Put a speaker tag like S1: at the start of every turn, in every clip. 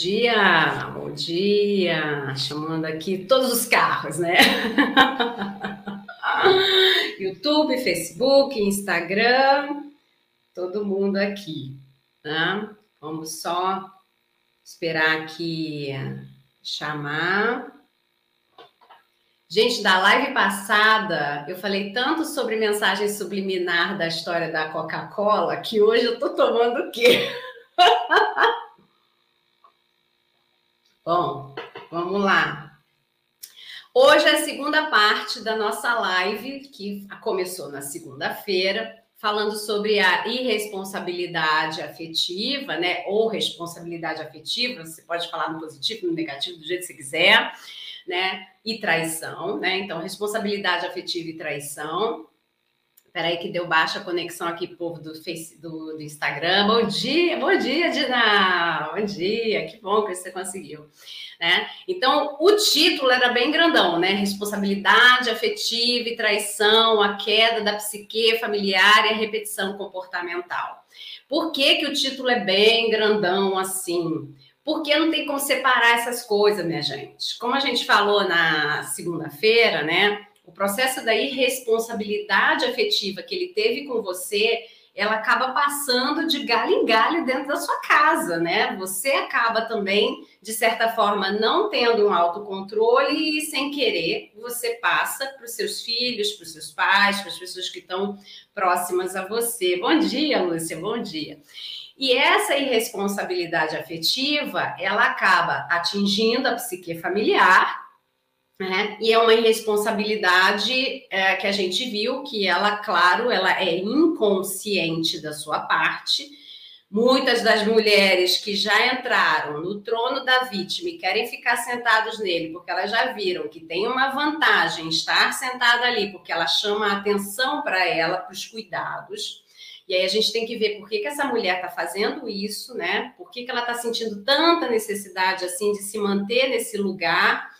S1: dia, bom dia, chamando aqui todos os carros, né? YouTube, Facebook, Instagram, todo mundo aqui, tá? Vamos só esperar aqui chamar. Gente, da live passada, eu falei tanto sobre mensagem subliminar da história da Coca-Cola que hoje eu tô tomando o quê? Bom, vamos lá. Hoje é a segunda parte da nossa live, que começou na segunda-feira, falando sobre a irresponsabilidade afetiva, né? Ou responsabilidade afetiva, você pode falar no positivo, no negativo, do jeito que você quiser, né? E traição, né? Então, responsabilidade afetiva e traição. Peraí que deu baixa conexão aqui, povo do, face, do, do Instagram. Bom dia, bom dia, Dina! Bom dia, que bom que você conseguiu. Né? Então, o título era bem grandão, né? Responsabilidade afetiva e traição, a queda da psique familiar e a repetição comportamental. Por que, que o título é bem grandão assim? Porque não tem como separar essas coisas, minha gente. Como a gente falou na segunda-feira, né? O processo da irresponsabilidade afetiva que ele teve com você, ela acaba passando de galho em galho dentro da sua casa, né? Você acaba também, de certa forma, não tendo um autocontrole e sem querer, você passa para os seus filhos, para os seus pais, para as pessoas que estão próximas a você. Bom dia, Lúcia, bom dia. E essa irresponsabilidade afetiva, ela acaba atingindo a psique familiar, né? E é uma irresponsabilidade é, que a gente viu que ela, claro, ela é inconsciente da sua parte. Muitas das mulheres que já entraram no trono da vítima e querem ficar sentados nele, porque elas já viram que tem uma vantagem estar sentada ali, porque ela chama a atenção para ela, para os cuidados. E aí a gente tem que ver por que, que essa mulher está fazendo isso, né? Por que, que ela está sentindo tanta necessidade assim de se manter nesse lugar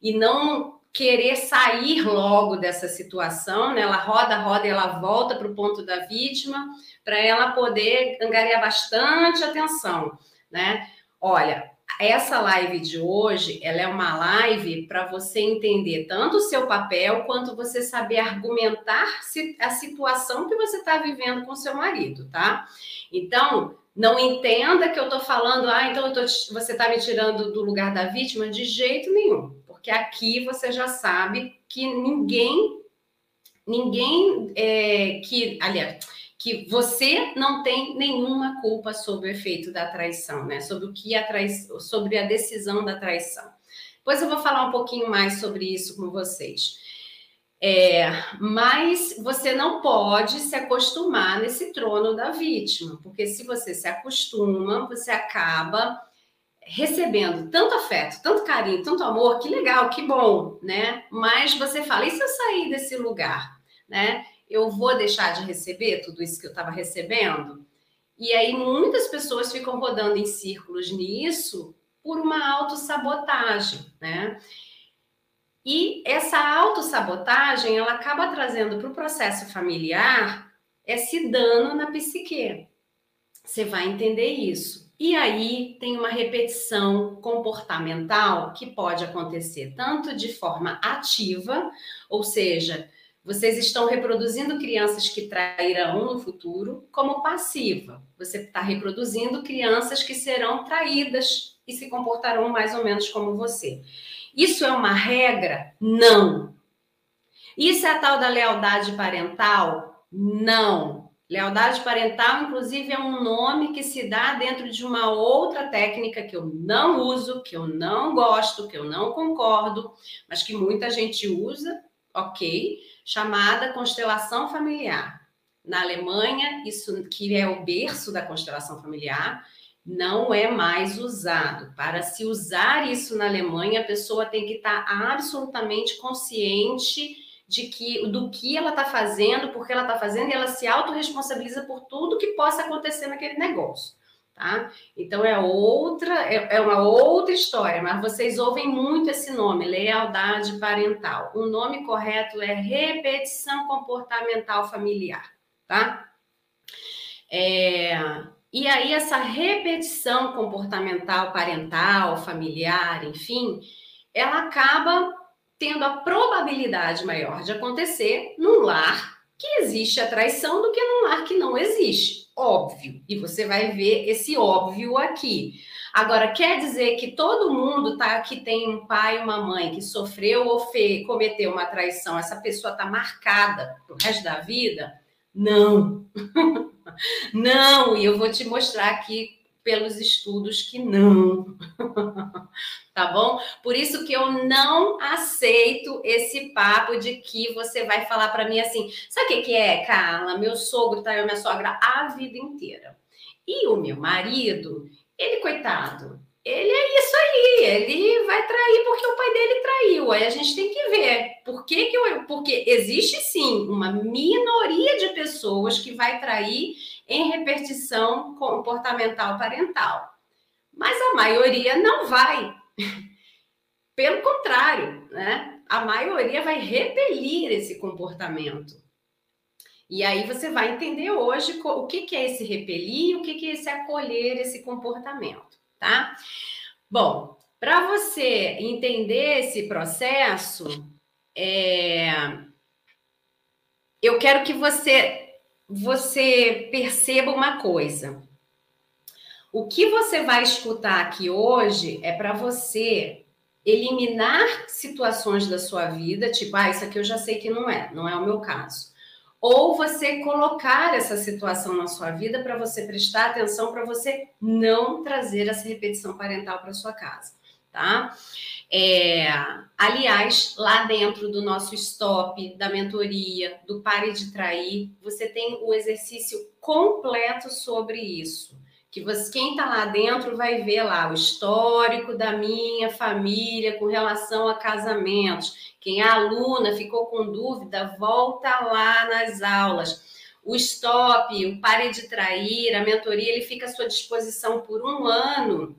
S1: e não querer sair logo dessa situação, né? Ela roda, roda e ela volta para o ponto da vítima para ela poder angariar bastante atenção, né? Olha, essa live de hoje, ela é uma live para você entender tanto o seu papel quanto você saber argumentar a situação que você está vivendo com seu marido, tá? Então, não entenda que eu estou falando, ah, então tô, você está me tirando do lugar da vítima de jeito nenhum porque aqui você já sabe que ninguém, ninguém é, que, aliás, que você não tem nenhuma culpa sobre o efeito da traição, né? Sobre o que a traição, sobre a decisão da traição. Depois eu vou falar um pouquinho mais sobre isso com vocês. É, mas você não pode se acostumar nesse trono da vítima, porque se você se acostuma, você acaba recebendo tanto afeto, tanto carinho, tanto amor, que legal, que bom, né? Mas você fala, e se eu sair desse lugar, né? Eu vou deixar de receber tudo isso que eu estava recebendo? E aí muitas pessoas ficam rodando em círculos nisso por uma autossabotagem, né? E essa autossabotagem, ela acaba trazendo para o processo familiar esse dano na psique. Você vai entender isso. E aí tem uma repetição comportamental que pode acontecer tanto de forma ativa, ou seja, vocês estão reproduzindo crianças que trairão no futuro, como passiva. Você está reproduzindo crianças que serão traídas e se comportarão mais ou menos como você. Isso é uma regra? Não. Isso é a tal da lealdade parental? Não. Lealdade parental, inclusive, é um nome que se dá dentro de uma outra técnica que eu não uso, que eu não gosto, que eu não concordo, mas que muita gente usa, ok? Chamada constelação familiar. Na Alemanha, isso que é o berço da constelação familiar, não é mais usado. Para se usar isso na Alemanha, a pessoa tem que estar absolutamente consciente de que do que ela está fazendo, porque ela está fazendo, e ela se autorresponsabiliza por tudo que possa acontecer naquele negócio. Tá? Então é outra, é, é uma outra história, mas vocês ouvem muito esse nome, lealdade parental. O nome correto é repetição comportamental familiar, tá? É, E aí, essa repetição comportamental, parental, familiar, enfim, ela acaba tendo a probabilidade maior de acontecer num lar que existe a traição do que num lar que não existe. Óbvio. E você vai ver esse óbvio aqui. Agora, quer dizer que todo mundo tá que tem um pai e uma mãe que sofreu ou fe, cometeu uma traição, essa pessoa tá marcada pro resto da vida? Não. não, e eu vou te mostrar aqui pelos estudos que não. tá bom? Por isso que eu não aceito esse papo de que você vai falar para mim assim: sabe o que, é, Carla? Meu sogro traiu minha sogra a vida inteira. E o meu marido, ele, coitado, ele é isso aí, ele vai trair porque o pai dele traiu. Aí a gente tem que ver por que, que eu. Porque existe sim uma minoria de pessoas que vai trair em repetição comportamental parental. Mas a maioria não vai. Pelo contrário, né? A maioria vai repelir esse comportamento. E aí você vai entender hoje o que, é esse repelir, o que, que é esse acolher esse comportamento, tá? Bom, para você entender esse processo, é... eu quero que você você perceba uma coisa. O que você vai escutar aqui hoje é para você eliminar situações da sua vida, tipo, ah, isso aqui eu já sei que não é, não é o meu caso. Ou você colocar essa situação na sua vida para você prestar atenção, para você não trazer essa repetição parental para sua casa, tá? É, aliás, lá dentro do nosso stop, da mentoria, do Pare de Trair, você tem o exercício completo sobre isso que você, quem está lá dentro vai ver lá o histórico da minha família com relação a casamentos. Quem é aluna ficou com dúvida, volta lá nas aulas. O stop, o pare de trair, a mentoria, ele fica à sua disposição por um ano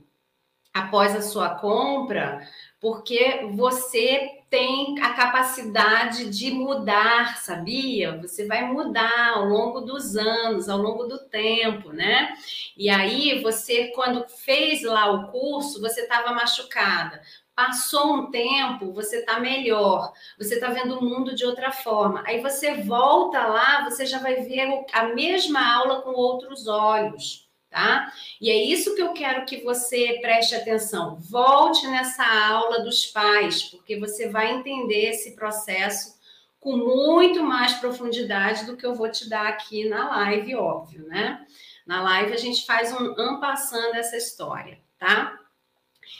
S1: após a sua compra, porque você tem a capacidade de mudar, sabia? Você vai mudar ao longo dos anos, ao longo do tempo, né? E aí você, quando fez lá o curso, você estava machucada. Passou um tempo, você está melhor, você está vendo o mundo de outra forma. Aí você volta lá, você já vai ver a mesma aula com outros olhos tá? E é isso que eu quero que você preste atenção. Volte nessa aula dos pais, porque você vai entender esse processo com muito mais profundidade do que eu vou te dar aqui na live, óbvio, né? Na live a gente faz um ampassando essa história, tá?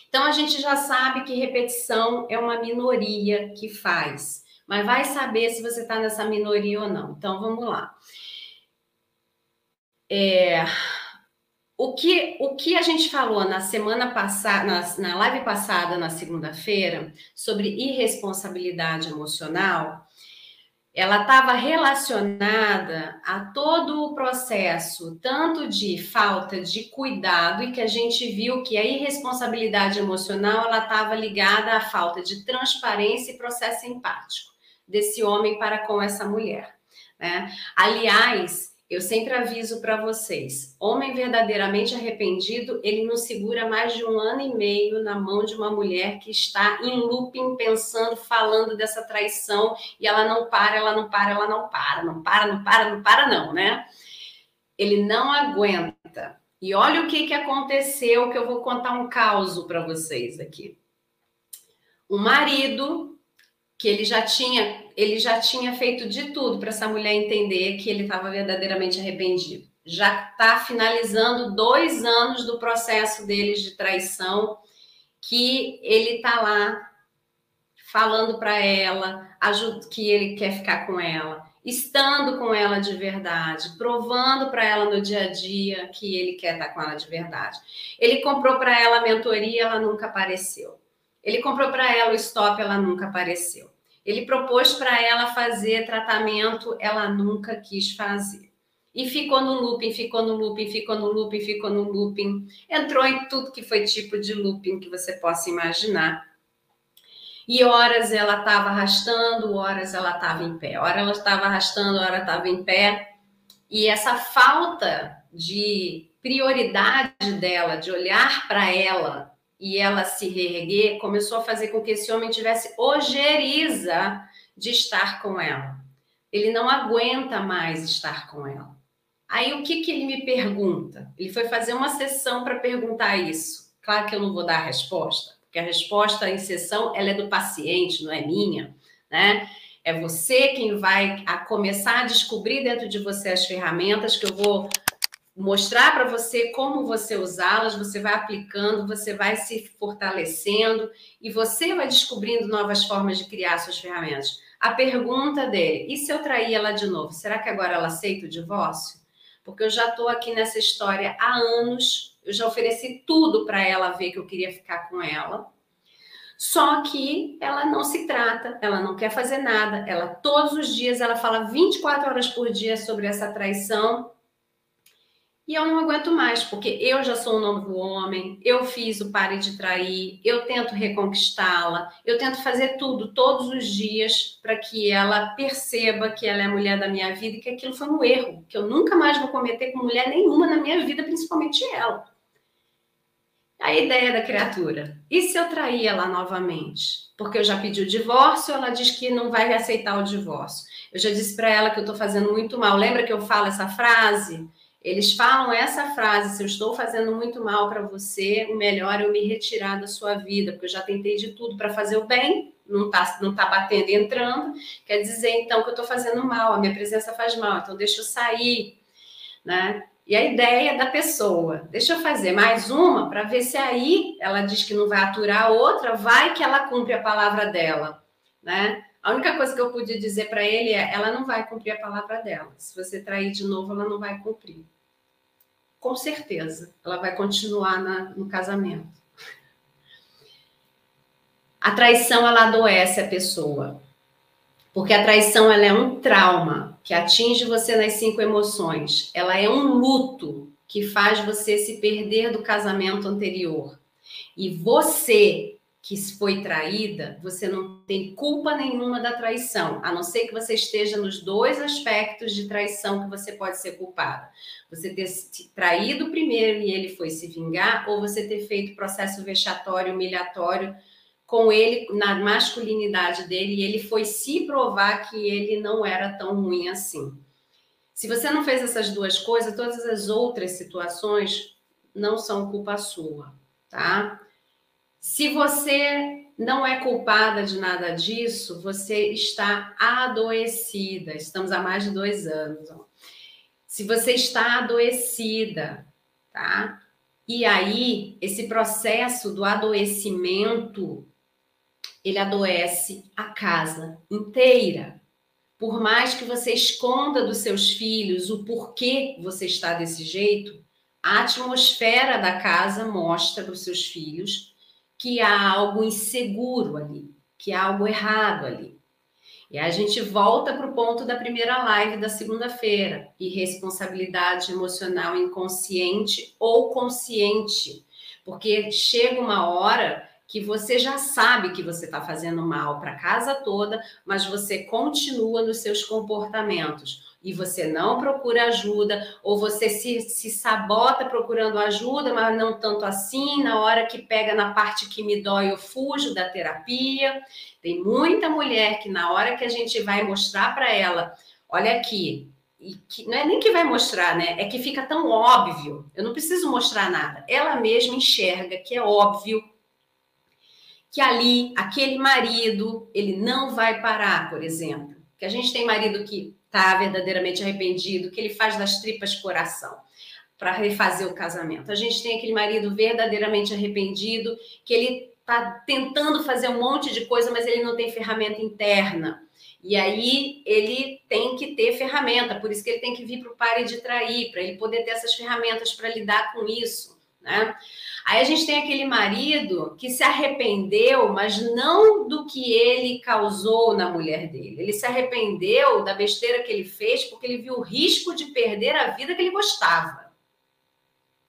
S1: Então a gente já sabe que repetição é uma minoria que faz, mas vai saber se você está nessa minoria ou não. Então vamos lá. É, o que, o que a gente falou na semana passada, na, na live passada, na segunda-feira, sobre irresponsabilidade emocional, ela estava relacionada a todo o processo, tanto de falta de cuidado, e que a gente viu que a irresponsabilidade emocional ela estava ligada à falta de transparência e processo empático desse homem para com essa mulher. Né? Aliás, eu sempre aviso para vocês: homem verdadeiramente arrependido, ele não segura mais de um ano e meio na mão de uma mulher que está em looping, pensando, falando dessa traição, e ela não para, ela não para, ela não para, não para, não para, não para, não, né? Ele não aguenta. E olha o que, que aconteceu, que eu vou contar um caos para vocês aqui. O marido que ele já tinha, ele já tinha feito de tudo para essa mulher entender que ele estava verdadeiramente arrependido. Já está finalizando dois anos do processo deles de traição, que ele está lá falando para ela, que ele quer ficar com ela, estando com ela de verdade, provando para ela no dia a dia que ele quer estar com ela de verdade. Ele comprou para ela a mentoria, ela nunca apareceu. Ele comprou para ela o stop, ela nunca apareceu. Ele propôs para ela fazer tratamento, ela nunca quis fazer. E ficou no looping, ficou no looping, ficou no looping, ficou no looping. Entrou em tudo que foi tipo de looping que você possa imaginar. E horas ela estava arrastando, horas ela estava em pé. Hora ela estava arrastando, hora estava em pé. E essa falta de prioridade dela de olhar para ela e ela se reerguer começou a fazer com que esse homem tivesse ojeriza de estar com ela. Ele não aguenta mais estar com ela. Aí o que, que ele me pergunta? Ele foi fazer uma sessão para perguntar isso. Claro que eu não vou dar a resposta, porque a resposta em sessão ela é do paciente, não é minha, né? É você quem vai a começar a descobrir dentro de você as ferramentas que eu vou mostrar para você como você usá-las, você vai aplicando, você vai se fortalecendo e você vai descobrindo novas formas de criar suas ferramentas. A pergunta dele: e se eu trair ela de novo? Será que agora ela aceita o divórcio? Porque eu já estou aqui nessa história há anos, eu já ofereci tudo para ela ver que eu queria ficar com ela. Só que ela não se trata, ela não quer fazer nada, ela todos os dias ela fala 24 horas por dia sobre essa traição e eu não aguento mais, porque eu já sou um novo homem, eu fiz o pare de trair, eu tento reconquistá-la, eu tento fazer tudo todos os dias para que ela perceba que ela é a mulher da minha vida e que aquilo foi um erro, que eu nunca mais vou cometer com mulher nenhuma na minha vida, principalmente ela. A ideia da criatura. E se eu trair ela novamente? Porque eu já pedi o divórcio, ela diz que não vai aceitar o divórcio. Eu já disse para ela que eu estou fazendo muito mal. Lembra que eu falo essa frase? Eles falam essa frase: se eu estou fazendo muito mal para você, o melhor é eu me retirar da sua vida, porque eu já tentei de tudo para fazer o bem, não está não tá batendo e entrando. Quer dizer, então, que eu estou fazendo mal, a minha presença faz mal, então deixa eu sair, né? E a ideia da pessoa, deixa eu fazer mais uma para ver se aí ela diz que não vai aturar a outra, vai que ela cumpre a palavra dela, né? A única coisa que eu podia dizer para ele é: ela não vai cumprir a palavra dela. Se você trair de novo, ela não vai cumprir. Com certeza, ela vai continuar na, no casamento. A traição ela adoece a pessoa, porque a traição ela é um trauma que atinge você nas cinco emoções. Ela é um luto que faz você se perder do casamento anterior. E você que foi traída, você não tem culpa nenhuma da traição, a não ser que você esteja nos dois aspectos de traição que você pode ser culpada. Você ter traído primeiro e ele foi se vingar, ou você ter feito processo vexatório, humilhatório com ele na masculinidade dele e ele foi se provar que ele não era tão ruim assim. Se você não fez essas duas coisas, todas as outras situações não são culpa sua, tá? Se você não é culpada de nada disso, você está adoecida. Estamos há mais de dois anos. Se você está adoecida, tá? E aí, esse processo do adoecimento, ele adoece a casa inteira. Por mais que você esconda dos seus filhos o porquê você está desse jeito, a atmosfera da casa mostra para os seus filhos que há algo inseguro ali, que há algo errado ali. E a gente volta para o ponto da primeira live da segunda-feira: irresponsabilidade emocional inconsciente ou consciente. Porque chega uma hora que você já sabe que você está fazendo mal para a casa toda, mas você continua nos seus comportamentos e você não procura ajuda, ou você se, se sabota procurando ajuda, mas não tanto assim, na hora que pega na parte que me dói, eu fujo da terapia. Tem muita mulher que na hora que a gente vai mostrar para ela, olha aqui, e que não é nem que vai mostrar, né? É que fica tão óbvio. Eu não preciso mostrar nada. Ela mesma enxerga que é óbvio que ali aquele marido ele não vai parar, por exemplo. Que a gente tem marido que está verdadeiramente arrependido, que ele faz das tripas coração para refazer o casamento. A gente tem aquele marido verdadeiramente arrependido, que ele está tentando fazer um monte de coisa, mas ele não tem ferramenta interna. E aí ele tem que ter ferramenta, por isso que ele tem que vir para o pare de trair, para ele poder ter essas ferramentas para lidar com isso, né? Aí a gente tem aquele marido que se arrependeu, mas não do que ele causou na mulher dele. Ele se arrependeu da besteira que ele fez porque ele viu o risco de perder a vida que ele gostava.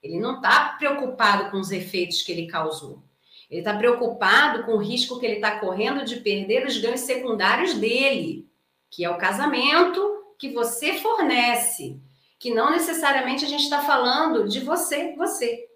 S1: Ele não está preocupado com os efeitos que ele causou. Ele está preocupado com o risco que ele está correndo de perder os ganhos secundários dele, que é o casamento que você fornece que não necessariamente a gente está falando de você, você.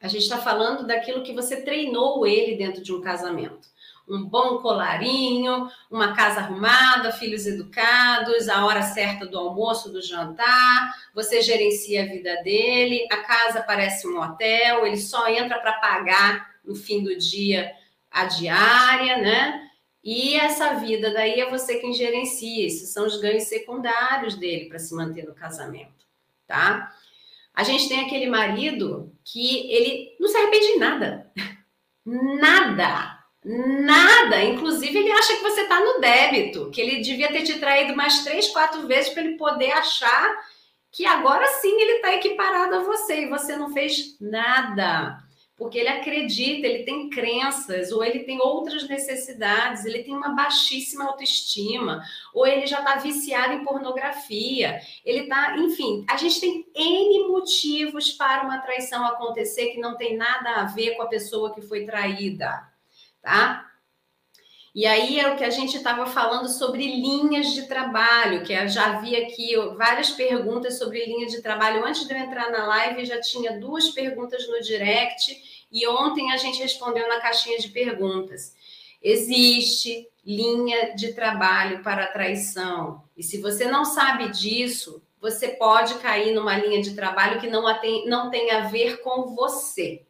S1: A gente está falando daquilo que você treinou ele dentro de um casamento. Um bom colarinho, uma casa arrumada, filhos educados, a hora certa do almoço, do jantar, você gerencia a vida dele, a casa parece um hotel, ele só entra para pagar no fim do dia a diária, né? E essa vida daí é você quem gerencia, esses são os ganhos secundários dele para se manter no casamento, tá? A gente tem aquele marido que ele não se arrepende de nada. Nada. Nada. Inclusive, ele acha que você está no débito, que ele devia ter te traído mais três, quatro vezes para ele poder achar que agora sim ele está equiparado a você e você não fez nada porque ele acredita, ele tem crenças, ou ele tem outras necessidades, ele tem uma baixíssima autoestima, ou ele já está viciado em pornografia, ele está, enfim, a gente tem N motivos para uma traição acontecer que não tem nada a ver com a pessoa que foi traída, tá? E aí é o que a gente estava falando sobre linhas de trabalho, que eu já vi aqui várias perguntas sobre linha de trabalho. Antes de eu entrar na live, já tinha duas perguntas no direct e ontem a gente respondeu na caixinha de perguntas. Existe linha de trabalho para traição. E se você não sabe disso, você pode cair numa linha de trabalho que não tem, não tem a ver com você,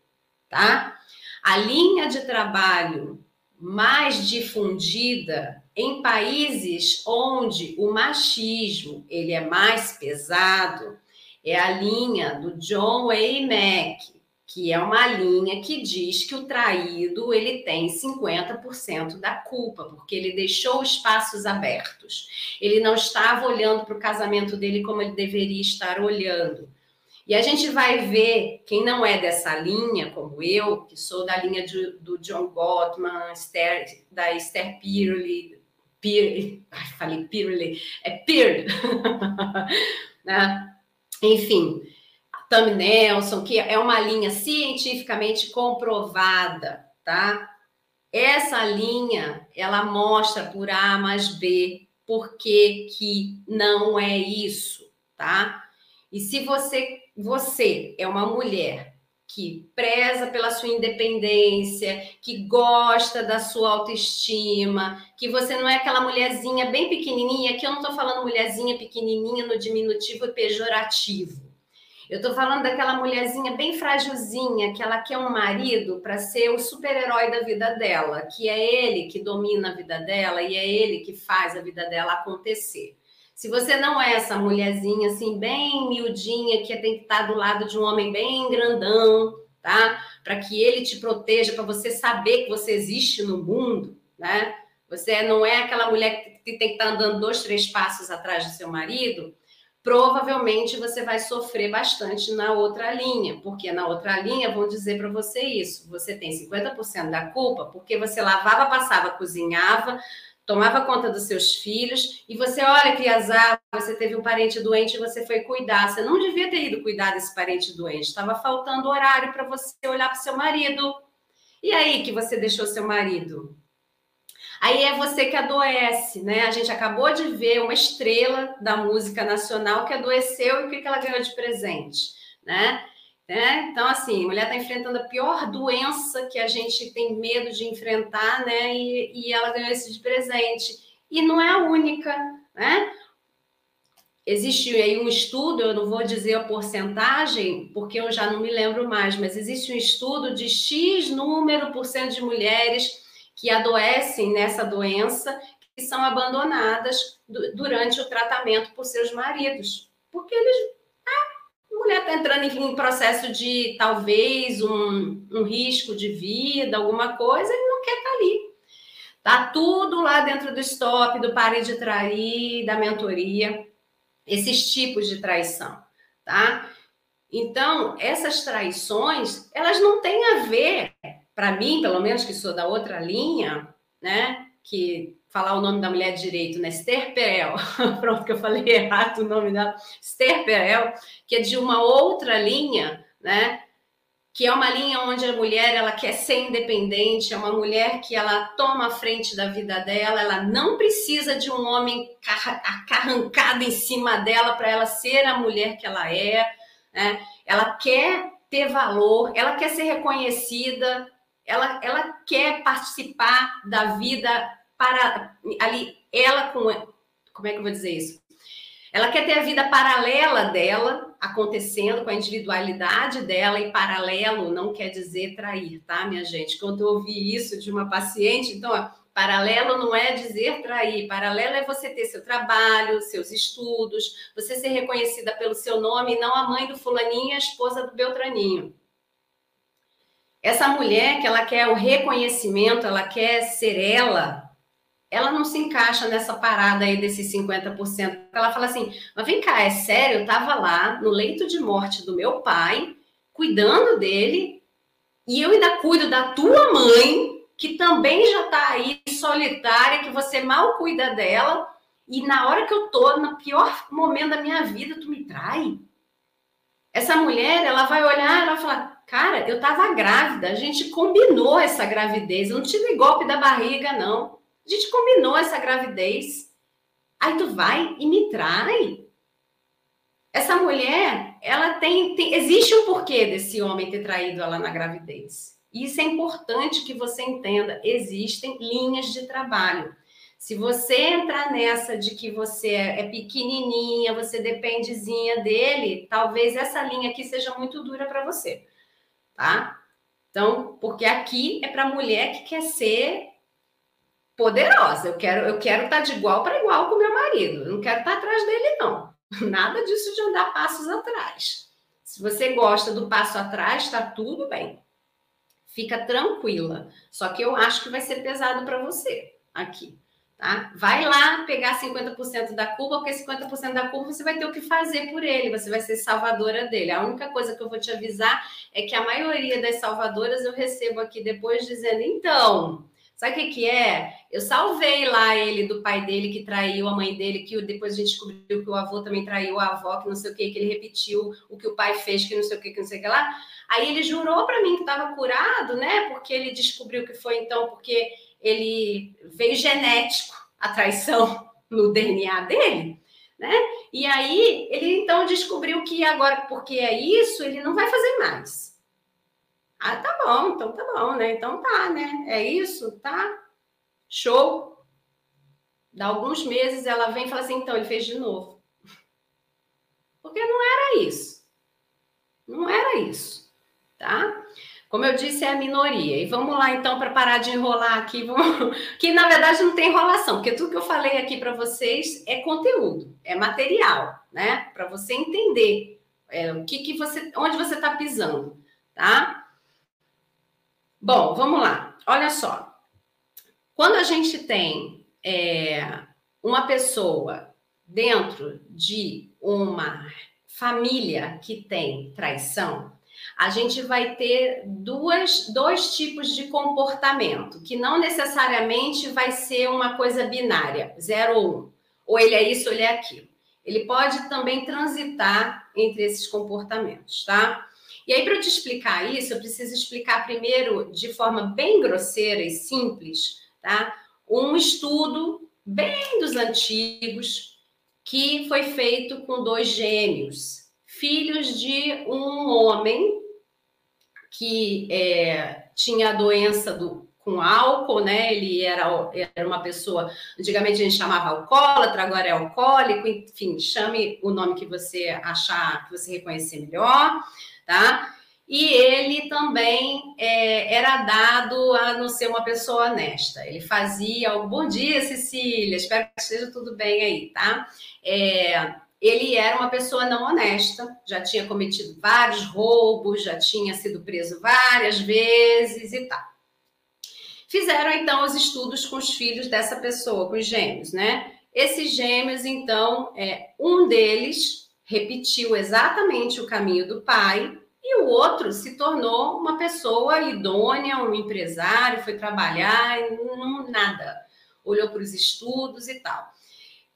S1: tá? A linha de trabalho mais difundida em países onde o machismo ele é mais pesado é a linha do John A. Mack, que é uma linha que diz que o traído ele tem 50% da culpa, porque ele deixou espaços abertos. Ele não estava olhando para o casamento dele como ele deveria estar olhando. E a gente vai ver quem não é dessa linha, como eu, que sou da linha de, do John Gottman, Esther, da Esther Pirley, Pir, ai, falei Pirley, é Pirley, né? Enfim, Tam Nelson, que é uma linha cientificamente comprovada, tá? Essa linha, ela mostra por A mais B por que não é isso, tá? E se você você é uma mulher que preza pela sua independência, que gosta da sua autoestima, que você não é aquela mulherzinha bem pequenininha, que eu não estou falando mulherzinha pequenininha no diminutivo e pejorativo. Eu estou falando daquela mulherzinha bem frágilzinha, que ela quer um marido para ser o super-herói da vida dela, que é ele que domina a vida dela e é ele que faz a vida dela acontecer. Se você não é essa mulherzinha assim, bem miudinha, que tem que estar do lado de um homem bem grandão, tá? Para que ele te proteja, para você saber que você existe no mundo, né? Você não é aquela mulher que tem que estar andando dois, três passos atrás do seu marido. Provavelmente você vai sofrer bastante na outra linha, porque na outra linha vão dizer para você isso: você tem 50% da culpa porque você lavava, passava, cozinhava, tomava conta dos seus filhos, e você olha que azar, você teve um parente doente e você foi cuidar. Você não devia ter ido cuidar desse parente doente, estava faltando horário para você olhar para o seu marido. E aí que você deixou seu marido? Aí é você que adoece, né? A gente acabou de ver uma estrela da música nacional que adoeceu e o que ela ganhou de presente, né? Né? Então, assim, a mulher está enfrentando a pior doença que a gente tem medo de enfrentar, né? E, e ela ganhou esse de presente. E não é a única, né? Existe aí um estudo, eu não vou dizer a porcentagem, porque eu já não me lembro mais, mas existe um estudo de X número por cento de mulheres que adoecem nessa doença que são abandonadas durante o tratamento por seus maridos, porque eles mulher está entrando em processo de talvez um, um risco de vida, alguma coisa, ele não quer estar tá ali. Tá tudo lá dentro do stop, do pare de trair, da mentoria, esses tipos de traição, tá? Então, essas traições, elas não têm a ver, para mim, pelo menos que sou da outra linha, né? Que falar o nome da mulher direito, né? Esther Perel. Pronto, que eu falei errado o nome dela. Esther Perel, que é de uma outra linha, né? que é uma linha onde a mulher ela quer ser independente, é uma mulher que ela toma a frente da vida dela, ela não precisa de um homem arrancado em cima dela para ela ser a mulher que ela é, né? Ela quer ter valor, ela quer ser reconhecida, ela, ela quer participar da vida para ali ela com como é que eu vou dizer isso? Ela quer ter a vida paralela dela acontecendo com a individualidade dela e paralelo não quer dizer trair, tá, minha gente? Quando eu ouvi isso de uma paciente, então, ó, paralelo não é dizer trair, paralelo é você ter seu trabalho, seus estudos, você ser reconhecida pelo seu nome e não a mãe do fulaninho, a esposa do Beltraninho. Essa mulher que ela quer o reconhecimento, ela quer ser ela, ela não se encaixa nessa parada aí desses 50%. Ela fala assim: mas vem cá, é sério? Eu tava lá no leito de morte do meu pai, cuidando dele, e eu ainda cuido da tua mãe, que também já tá aí solitária, que você mal cuida dela, e na hora que eu tô no pior momento da minha vida, tu me trai? Essa mulher, ela vai olhar, ela vai falar: cara, eu tava grávida, a gente combinou essa gravidez, eu não tive golpe da barriga, não. A gente combinou essa gravidez. Aí tu vai e me trai. Essa mulher, ela tem, tem, existe um porquê desse homem ter traído ela na gravidez. Isso é importante que você entenda. Existem linhas de trabalho. Se você entrar nessa de que você é, é pequenininha, você dependezinha dele, talvez essa linha aqui seja muito dura para você, tá? Então, porque aqui é para mulher que quer ser poderosa. Eu quero, eu quero estar tá de igual para igual com meu marido. Eu não quero estar tá atrás dele, não. Nada disso de andar passos atrás. Se você gosta do passo atrás, está tudo bem. Fica tranquila. Só que eu acho que vai ser pesado para você aqui. Tá? Vai lá pegar 50% da culpa, porque 50% da culpa você vai ter o que fazer por ele, você vai ser salvadora dele. A única coisa que eu vou te avisar é que a maioria das salvadoras eu recebo aqui depois dizendo: então, Sabe o que, que é? Eu salvei lá ele do pai dele que traiu a mãe dele, que depois a gente descobriu que o avô também traiu a avó, que não sei o que, que ele repetiu o que o pai fez, que não sei o que, que não sei o que lá. Aí ele jurou para mim que estava curado, né? Porque ele descobriu que foi então porque ele veio genético a traição no DNA dele, né? E aí ele então descobriu que agora, porque é isso, ele não vai fazer mais. Ah, tá bom, então tá bom, né? Então tá, né? É isso, tá? Show. Dá alguns meses ela vem e fala assim: então ele fez de novo. Porque não era isso. Não era isso, tá? Como eu disse, é a minoria. E vamos lá então para parar de enrolar aqui, vamos... que na verdade não tem enrolação, porque tudo que eu falei aqui para vocês é conteúdo, é material, né? Para você entender é, o que, que você, onde você está pisando, tá? Bom, vamos lá. Olha só. Quando a gente tem é, uma pessoa dentro de uma família que tem traição, a gente vai ter duas, dois tipos de comportamento, que não necessariamente vai ser uma coisa binária, zero ou um. Ou ele é isso ou ele é aquilo. Ele pode também transitar entre esses comportamentos, tá? E aí, para eu te explicar isso, eu preciso explicar primeiro, de forma bem grosseira e simples, tá? Um estudo bem dos antigos que foi feito com dois gêmeos, filhos de um homem que é, tinha a doença do, com álcool, né? Ele era, era uma pessoa, antigamente a gente chamava alcoólatra, agora é alcoólico, enfim, chame o nome que você achar, que você reconhecer melhor tá? E ele também é, era dado a não ser uma pessoa honesta. Ele fazia o bom dia, Cecília, espero que esteja tudo bem aí, tá? É, ele era uma pessoa não honesta, já tinha cometido vários roubos, já tinha sido preso várias vezes e tal. Fizeram então os estudos com os filhos dessa pessoa, com os gêmeos, né? Esses gêmeos, então, é, um deles repetiu exatamente o caminho do pai e o outro se tornou uma pessoa idônea, um empresário, foi trabalhar, não, nada. Olhou para os estudos e tal.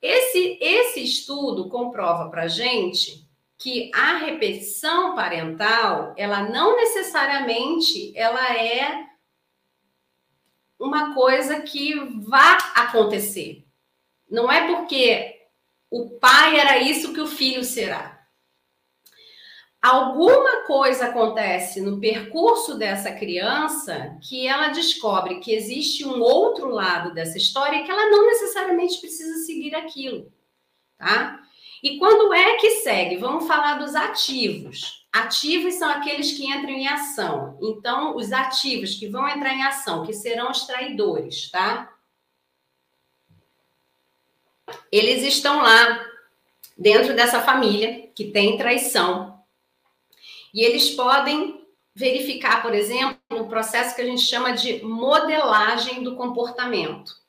S1: Esse, esse estudo comprova para gente que a repetição parental, ela não necessariamente ela é uma coisa que vá acontecer. Não é porque o pai era isso que o filho será. Alguma coisa acontece no percurso dessa criança que ela descobre que existe um outro lado dessa história que ela não necessariamente precisa seguir aquilo, tá? E quando é que segue? Vamos falar dos ativos. Ativos são aqueles que entram em ação. Então, os ativos que vão entrar em ação, que serão os traidores, tá? Eles estão lá dentro dessa família que tem traição. E eles podem verificar, por exemplo, um processo que a gente chama de modelagem do comportamento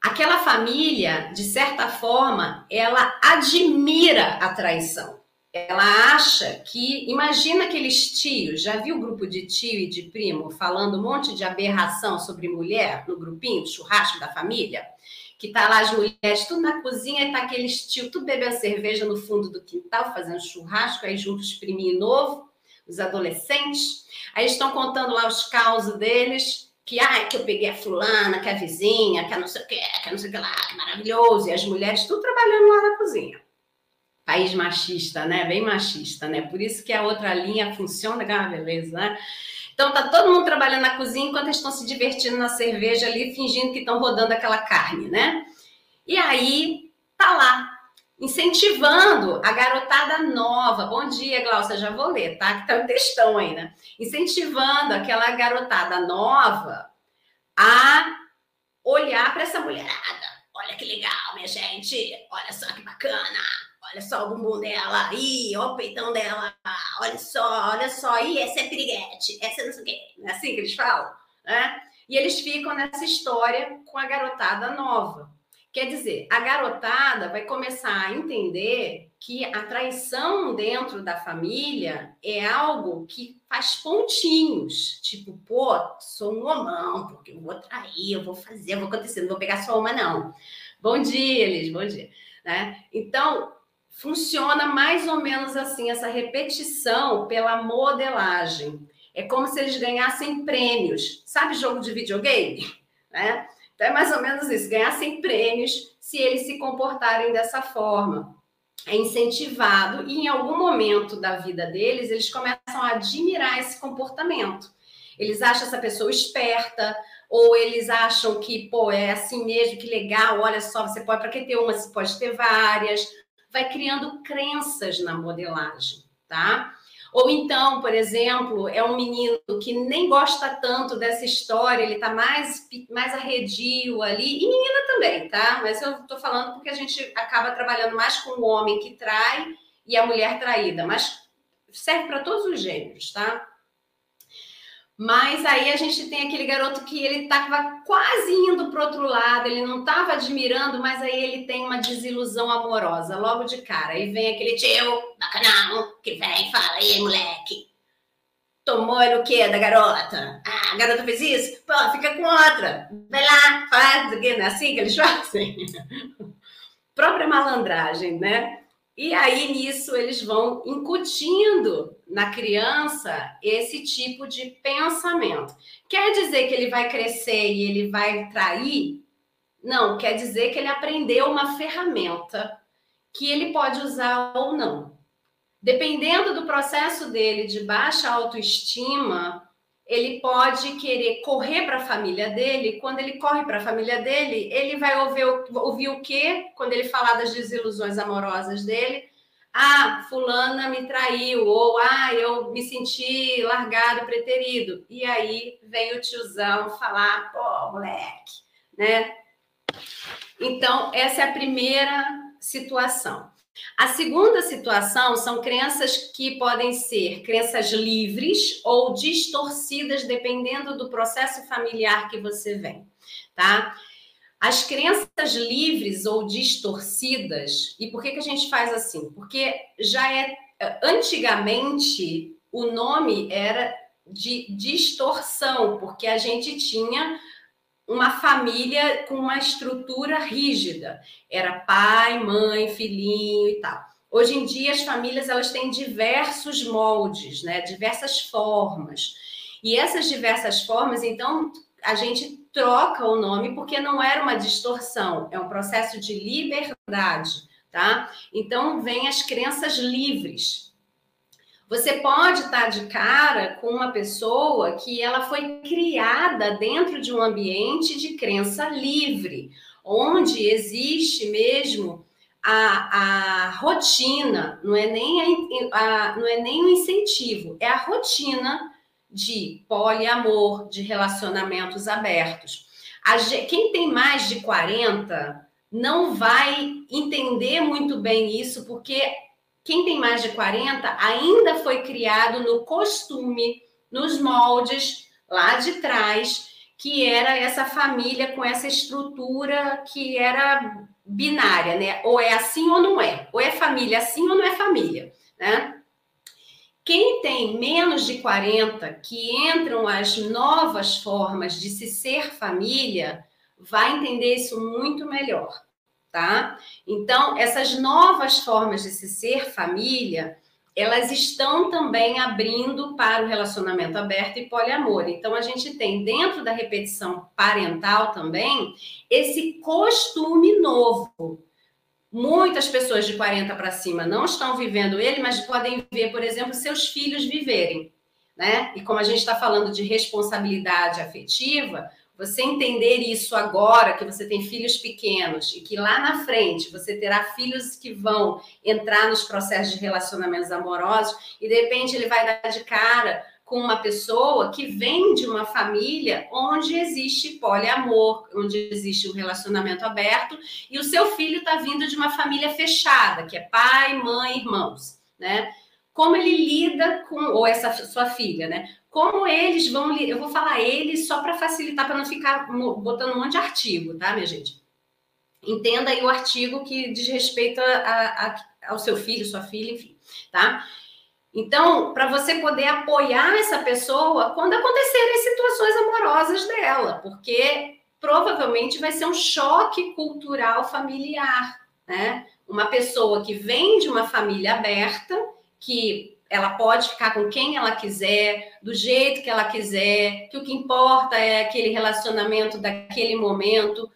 S1: aquela família, de certa forma, ela admira a traição. Ela acha que, imagina aqueles tios, já viu o grupo de tio e de primo falando um monte de aberração sobre mulher no grupinho, churrasco da família? Que tá lá mulheres tudo na cozinha e tá aqueles tio tudo bebendo cerveja no fundo do quintal, fazendo churrasco, aí junto os priminhos novos, os adolescentes. Aí estão contando lá os causos deles que, ah, que eu peguei a fulana, que é a vizinha, que é não sei o que, que é não sei o que lá, que maravilhoso, e as mulheres tudo trabalhando lá na cozinha. País machista, né? Bem machista, né? Por isso que a outra linha funciona, que é uma beleza, né? Então tá todo mundo trabalhando na cozinha enquanto eles estão se divertindo na cerveja ali, fingindo que estão rodando aquela carne, né? E aí tá lá incentivando a garotada nova. Bom dia, Glaucia, já vou ler, tá? Que tá um textão aí, né? Incentivando aquela garotada nova a olhar para essa mulherada. Olha que legal, minha gente. Olha só que bacana. Olha só o bumbum dela. Ih, olha o peitão dela. Olha só, olha só. Ih, essa é piriguete. Essa é não sei o quê. Não é assim que eles falam? Né? E eles ficam nessa história com a garotada nova. Quer dizer, a garotada vai começar a entender que a traição dentro da família é algo que faz pontinhos. Tipo, pô, sou um homão, porque eu vou trair, eu vou fazer, eu vou acontecer, não vou pegar sua uma, não. Bom dia, Elis, bom dia. Né? Então, funciona mais ou menos assim, essa repetição pela modelagem. É como se eles ganhassem prêmios. Sabe jogo de videogame? Né? Então, é mais ou menos isso: ganhassem prêmios se eles se comportarem dessa forma. É incentivado e em algum momento da vida deles, eles começam a admirar esse comportamento. Eles acham essa pessoa esperta, ou eles acham que, pô, é assim mesmo, que legal, olha só, você pode, para que ter uma, você pode ter várias. Vai criando crenças na modelagem, tá? Ou então, por exemplo, é um menino que nem gosta tanto dessa história, ele está mais, mais arredio ali, e menina também, tá? Mas eu estou falando porque a gente acaba trabalhando mais com o homem que trai e a mulher traída, mas serve para todos os gêneros, tá? Mas aí a gente tem aquele garoto que ele estava quase indo para outro lado, ele não estava admirando, mas aí ele tem uma desilusão amorosa logo de cara. Aí vem aquele tio bacanão que vem e fala: aí, moleque, tomou o quê da garota? Ah, a garota fez isso? Pô, fica com outra. Vai lá, faz o quê? Não é assim que eles fazem? Própria malandragem, né? E aí nisso eles vão incutindo na criança esse tipo de pensamento. Quer dizer que ele vai crescer e ele vai trair? Não, quer dizer que ele aprendeu uma ferramenta que ele pode usar ou não. Dependendo do processo dele de baixa autoestima, ele pode querer correr para a família dele. Quando ele corre para a família dele, ele vai ouvir, ouvir o quê? Quando ele falar das desilusões amorosas dele. Ah, fulana me traiu, ou ah, eu me senti largado, preterido. E aí vem o tiozão falar, pô, moleque, né? Então, essa é a primeira situação. A segunda situação são crenças que podem ser crenças livres ou distorcidas, dependendo do processo familiar que você vem, tá? As crenças livres ou distorcidas, e por que, que a gente faz assim? Porque já é. Antigamente, o nome era de distorção, porque a gente tinha uma família com uma estrutura rígida. Era pai, mãe, filhinho e tal. Hoje em dia as famílias elas têm diversos moldes, né? Diversas formas. E essas diversas formas, então, a gente troca o nome porque não era uma distorção, é um processo de liberdade, tá? Então, vem as crenças livres. Você pode estar de cara com uma pessoa que ela foi criada dentro de um ambiente de crença livre, onde existe mesmo a, a rotina, não é nem a, a, não é nem o incentivo, é a rotina de poliamor, de relacionamentos abertos. A, quem tem mais de 40 não vai entender muito bem isso, porque quem tem mais de 40 ainda foi criado no costume, nos moldes lá de trás, que era essa família com essa estrutura que era binária, né? Ou é assim ou não é. Ou é família assim ou não é família, né? Quem tem menos de 40, que entram as novas formas de se ser família, vai entender isso muito melhor, tá? Então, essas novas formas de se ser família, elas estão também abrindo para o relacionamento aberto e poliamor. Então, a gente tem dentro da repetição parental também esse costume novo. Muitas pessoas de 40 para cima não estão vivendo ele, mas podem ver, por exemplo, seus filhos viverem. Né? E como a gente está falando de responsabilidade afetiva, você entender isso agora, que você tem filhos pequenos e que lá na frente você terá filhos que vão entrar nos processos de relacionamentos amorosos e de repente ele vai dar de cara com uma pessoa que vem de uma família onde existe poliamor, onde existe um relacionamento aberto e o seu filho está vindo de uma família fechada, que é pai, mãe, irmãos, né? Como ele lida com, ou essa sua filha, né? Como eles vão. Eu vou falar eles só para facilitar, para não ficar botando um monte de artigo, tá, minha gente? Entenda aí o artigo que diz respeito a, a, ao seu filho, sua filha, enfim, tá? Então, para você poder apoiar essa pessoa quando acontecerem situações amorosas dela, porque provavelmente vai ser um choque cultural familiar, né? Uma pessoa que vem de uma família aberta, que ela pode ficar com quem ela quiser, do jeito que ela quiser, que o que importa é aquele relacionamento daquele momento,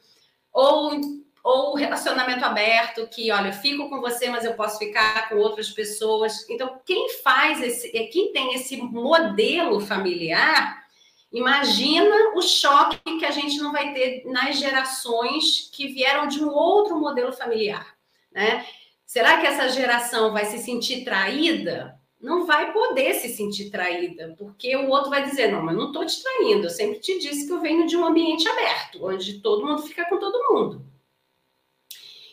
S1: ou ou relacionamento aberto, que olha, eu fico com você, mas eu posso ficar com outras pessoas. Então, quem faz esse, quem tem esse modelo familiar, imagina o choque que a gente não vai ter nas gerações que vieram de um outro modelo familiar, né? Será que essa geração vai se sentir traída? Não vai poder se sentir traída, porque o outro vai dizer: não, mas não estou te traindo, eu sempre te disse que eu venho de um ambiente aberto, onde todo mundo fica com todo mundo.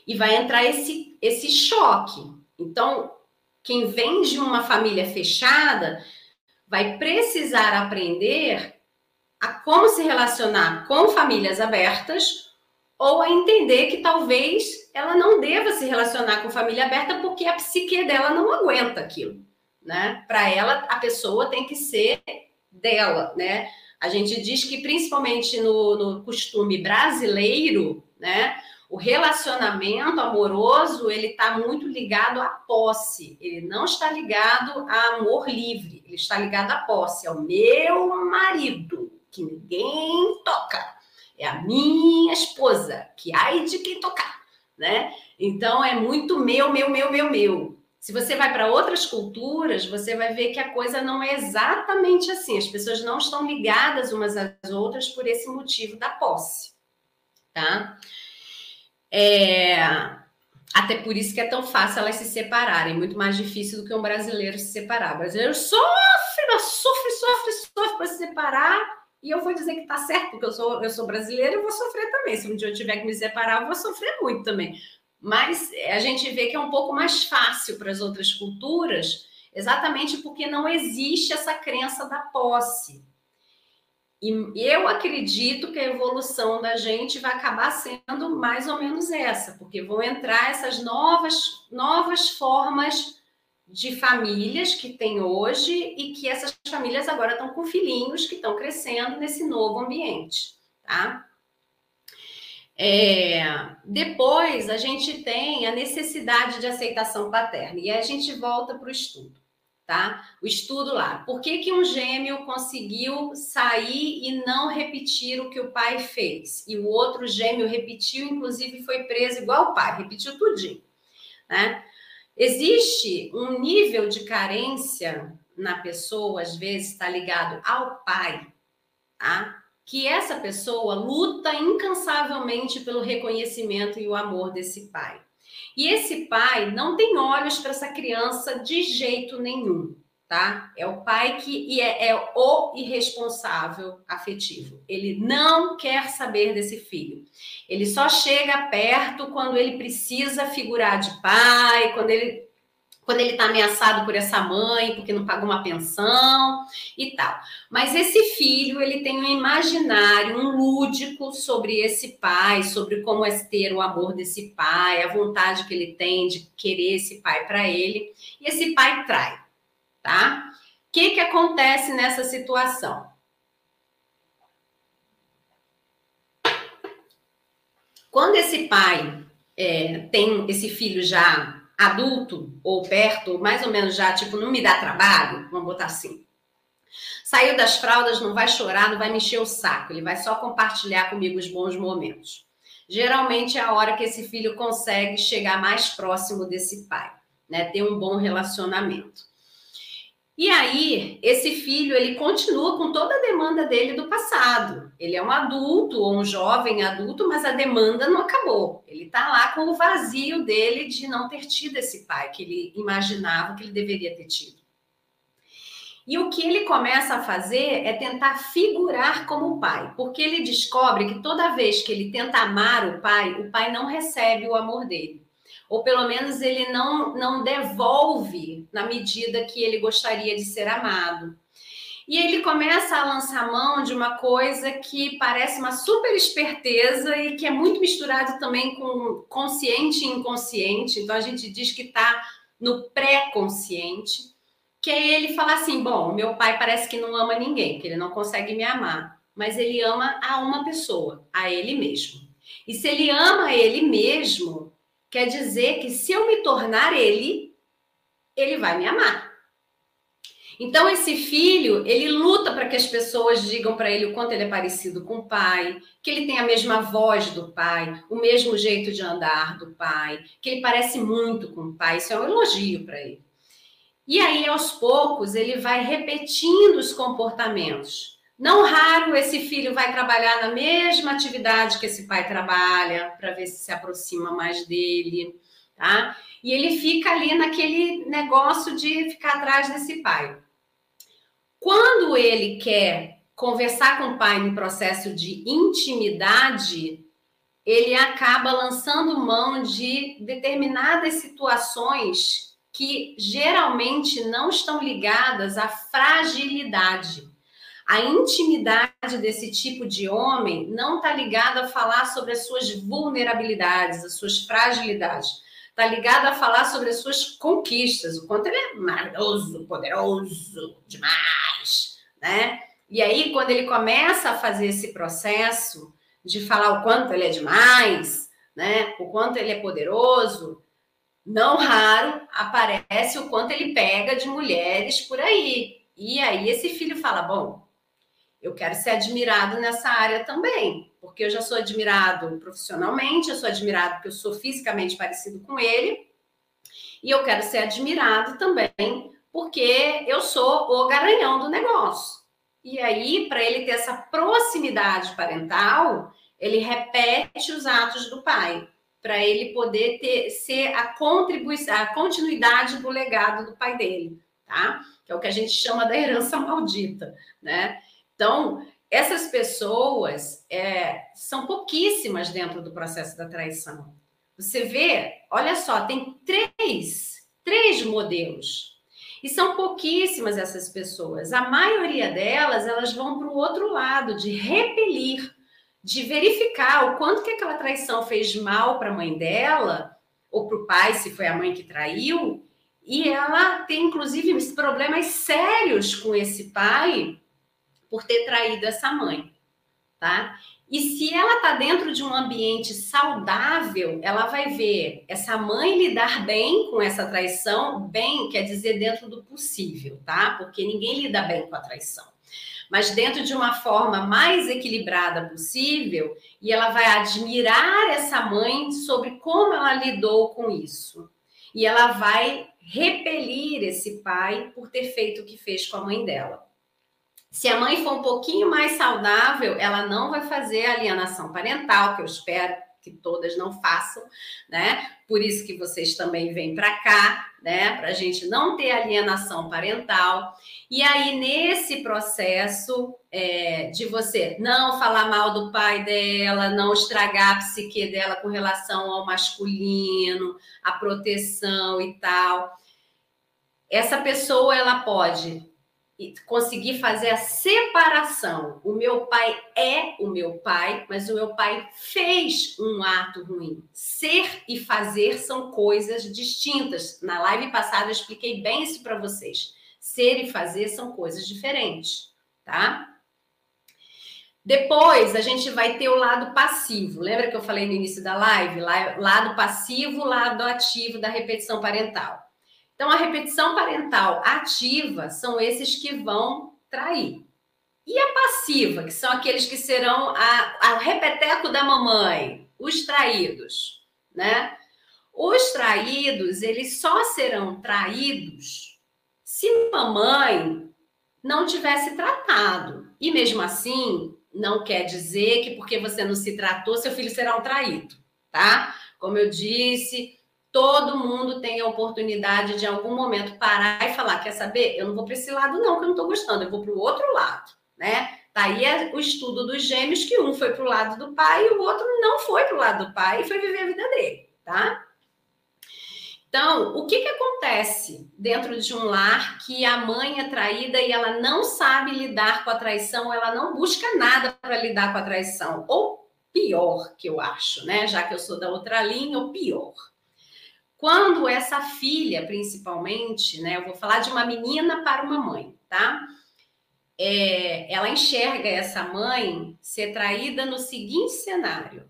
S1: E vai entrar esse, esse choque. Então, quem vem de uma família fechada vai precisar aprender a como se relacionar com famílias abertas ou a entender que talvez ela não deva se relacionar com família aberta porque a psique dela não aguenta aquilo né? Para ela, a pessoa tem que ser dela, né? A gente diz que principalmente no, no costume brasileiro, né? O relacionamento amoroso ele está muito ligado à posse. Ele não está ligado a amor livre. Ele está ligado à posse. É o meu marido que ninguém toca. É a minha esposa que ai de quem tocar, né? Então é muito meu, meu, meu, meu, meu. Se você vai para outras culturas, você vai ver que a coisa não é exatamente assim. As pessoas não estão ligadas umas às outras por esse motivo da posse, tá? É... Até por isso que é tão fácil elas se separarem, muito mais difícil do que um brasileiro se separar. O brasileiro sofre, sofre, sofre, sofre para se separar, e eu vou dizer que tá certo, porque eu sou, eu sou brasileira, eu vou sofrer também. Se um dia eu tiver que me separar, eu vou sofrer muito também. Mas a gente vê que é um pouco mais fácil para as outras culturas, exatamente porque não existe essa crença da posse. E eu acredito que a evolução da gente vai acabar sendo mais ou menos essa, porque vão entrar essas novas, novas formas de famílias que tem hoje e que essas famílias agora estão com filhinhos que estão crescendo nesse novo ambiente, tá? É, depois a gente tem a necessidade de aceitação paterna, e a gente volta para o estudo, tá? O estudo lá. Por que, que um gêmeo conseguiu sair e não repetir o que o pai fez? E o outro gêmeo repetiu, inclusive foi preso igual o pai, repetiu tudinho, né? Existe um nível de carência na pessoa, às vezes está ligado ao pai, tá? Que essa pessoa luta incansavelmente pelo reconhecimento e o amor desse pai. E esse pai não tem olhos para essa criança de jeito nenhum, tá? É o pai que é, é o irresponsável afetivo. Ele não quer saber desse filho. Ele só chega perto quando ele precisa figurar de pai, quando ele quando ele está ameaçado por essa mãe, porque não pagou uma pensão e tal. Mas esse filho, ele tem um imaginário, um lúdico sobre esse pai, sobre como é ter o amor desse pai, a vontade que ele tem de querer esse pai para ele, e esse pai trai, tá? O que, que acontece nessa situação? Quando esse pai é, tem esse filho já adulto ou perto, mais ou menos já, tipo, não me dá trabalho, vamos botar assim. Saiu das fraldas, não vai chorar, não vai me encher o saco, ele vai só compartilhar comigo os bons momentos. Geralmente é a hora que esse filho consegue chegar mais próximo desse pai, né? Ter um bom relacionamento. E aí, esse filho, ele continua com toda a demanda dele do passado. Ele é um adulto ou um jovem adulto, mas a demanda não acabou. Ele está lá com o vazio dele de não ter tido esse pai que ele imaginava que ele deveria ter tido. E o que ele começa a fazer é tentar figurar como pai, porque ele descobre que toda vez que ele tenta amar o pai, o pai não recebe o amor dele ou pelo menos ele não, não devolve na medida que ele gostaria de ser amado. E ele começa a lançar mão de uma coisa que parece uma super esperteza e que é muito misturado também com consciente e inconsciente. Então a gente diz que está no pré-consciente, que é ele falar assim: bom, meu pai parece que não ama ninguém, que ele não consegue me amar, mas ele ama a uma pessoa, a ele mesmo. E se ele ama ele mesmo, quer dizer que se eu me tornar ele, ele vai me amar. Então esse filho, ele luta para que as pessoas digam para ele o quanto ele é parecido com o pai, que ele tem a mesma voz do pai, o mesmo jeito de andar do pai, que ele parece muito com o pai. Isso é um elogio para ele. E aí aos poucos ele vai repetindo os comportamentos. Não raro esse filho vai trabalhar na mesma atividade que esse pai trabalha, para ver se se aproxima mais dele, tá? E ele fica ali naquele negócio de ficar atrás desse pai. Quando ele quer conversar com o pai em processo de intimidade, ele acaba lançando mão de determinadas situações que geralmente não estão ligadas à fragilidade. A intimidade desse tipo de homem não está ligada a falar sobre as suas vulnerabilidades, as suas fragilidades. Está ligada a falar sobre as suas conquistas, o quanto ele é maravilhoso, poderoso demais, né? E aí, quando ele começa a fazer esse processo de falar o quanto ele é demais, né? O quanto ele é poderoso, não raro aparece o quanto ele pega de mulheres por aí. E aí esse filho fala: bom, eu quero ser admirado nessa área também, porque eu já sou admirado profissionalmente, eu sou admirado porque eu sou fisicamente parecido com ele, e eu quero ser admirado também porque eu sou o garanhão do negócio. E aí, para ele ter essa proximidade parental, ele repete os atos do pai, para ele poder ter ser a contribuição, a continuidade do legado do pai dele, tá? Que é o que a gente chama da herança maldita, né? Então, essas pessoas é, são pouquíssimas dentro do processo da traição. Você vê, olha só, tem três, três modelos. E são pouquíssimas essas pessoas. A maioria delas, elas vão para o outro lado, de repelir, de verificar o quanto que aquela traição fez mal para a mãe dela, ou para o pai, se foi a mãe que traiu, e ela tem, inclusive, problemas sérios com esse pai, por ter traído essa mãe, tá? E se ela está dentro de um ambiente saudável, ela vai ver essa mãe lidar bem com essa traição, bem quer dizer dentro do possível, tá? Porque ninguém lida bem com a traição. Mas dentro de uma forma mais equilibrada possível, e ela vai admirar essa mãe sobre como ela lidou com isso. E ela vai repelir esse pai por ter feito o que fez com a mãe dela. Se a mãe for um pouquinho mais saudável, ela não vai fazer alienação parental, que eu espero que todas não façam, né? Por isso que vocês também vêm para cá, né? Para a gente não ter alienação parental. E aí, nesse processo é, de você não falar mal do pai dela, não estragar a psique dela com relação ao masculino, a proteção e tal, essa pessoa ela pode conseguir fazer a separação. O meu pai é o meu pai, mas o meu pai fez um ato ruim. Ser e fazer são coisas distintas. Na live passada eu expliquei bem isso para vocês. Ser e fazer são coisas diferentes, tá? Depois a gente vai ter o lado passivo. Lembra que eu falei no início da live? Lado passivo, lado ativo da repetição parental. Então, a repetição parental ativa são esses que vão trair. E a passiva, que são aqueles que serão a, a repeteco da mamãe, os traídos, né? Os traídos, eles só serão traídos se mamãe não tivesse tratado. E mesmo assim, não quer dizer que porque você não se tratou, seu filho será um traído, tá? Como eu disse, todo mundo tem a oportunidade de, em algum momento, parar e falar: quer saber? Eu não vou para esse lado, não, que eu não estou gostando, eu vou para o outro lado, né? Daí tá é o estudo dos gêmeos, que um foi para o lado do pai e o outro não foi para o lado do pai e foi viver a vida dele, tá? Então, o que, que acontece dentro de um lar que a mãe é traída e ela não sabe lidar com a traição, ela não busca nada para lidar com a traição? Ou pior, que eu acho, né? Já que eu sou da outra linha, ou pior. Quando essa filha, principalmente, né? Eu vou falar de uma menina para uma mãe, tá? É, ela enxerga essa mãe ser traída no seguinte cenário: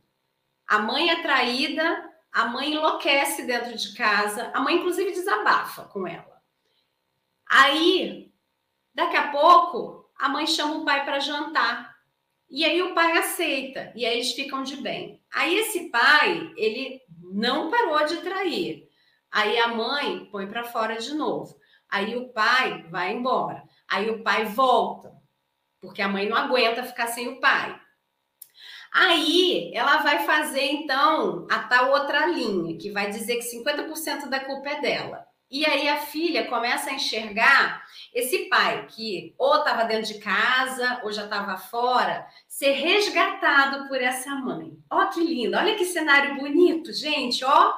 S1: a mãe é traída, a mãe enlouquece dentro de casa, a mãe, inclusive, desabafa com ela. Aí, daqui a pouco, a mãe chama o pai para jantar. E aí o pai aceita, e aí eles ficam de bem. Aí esse pai, ele não parou de trair. Aí a mãe põe para fora de novo. Aí o pai vai embora. Aí o pai volta, porque a mãe não aguenta ficar sem o pai. Aí ela vai fazer então a tal outra linha, que vai dizer que 50% da culpa é dela. E aí a filha começa a enxergar esse pai que ou estava dentro de casa ou já estava fora, ser resgatado por essa mãe. Ó que lindo, olha que cenário bonito, gente, ó.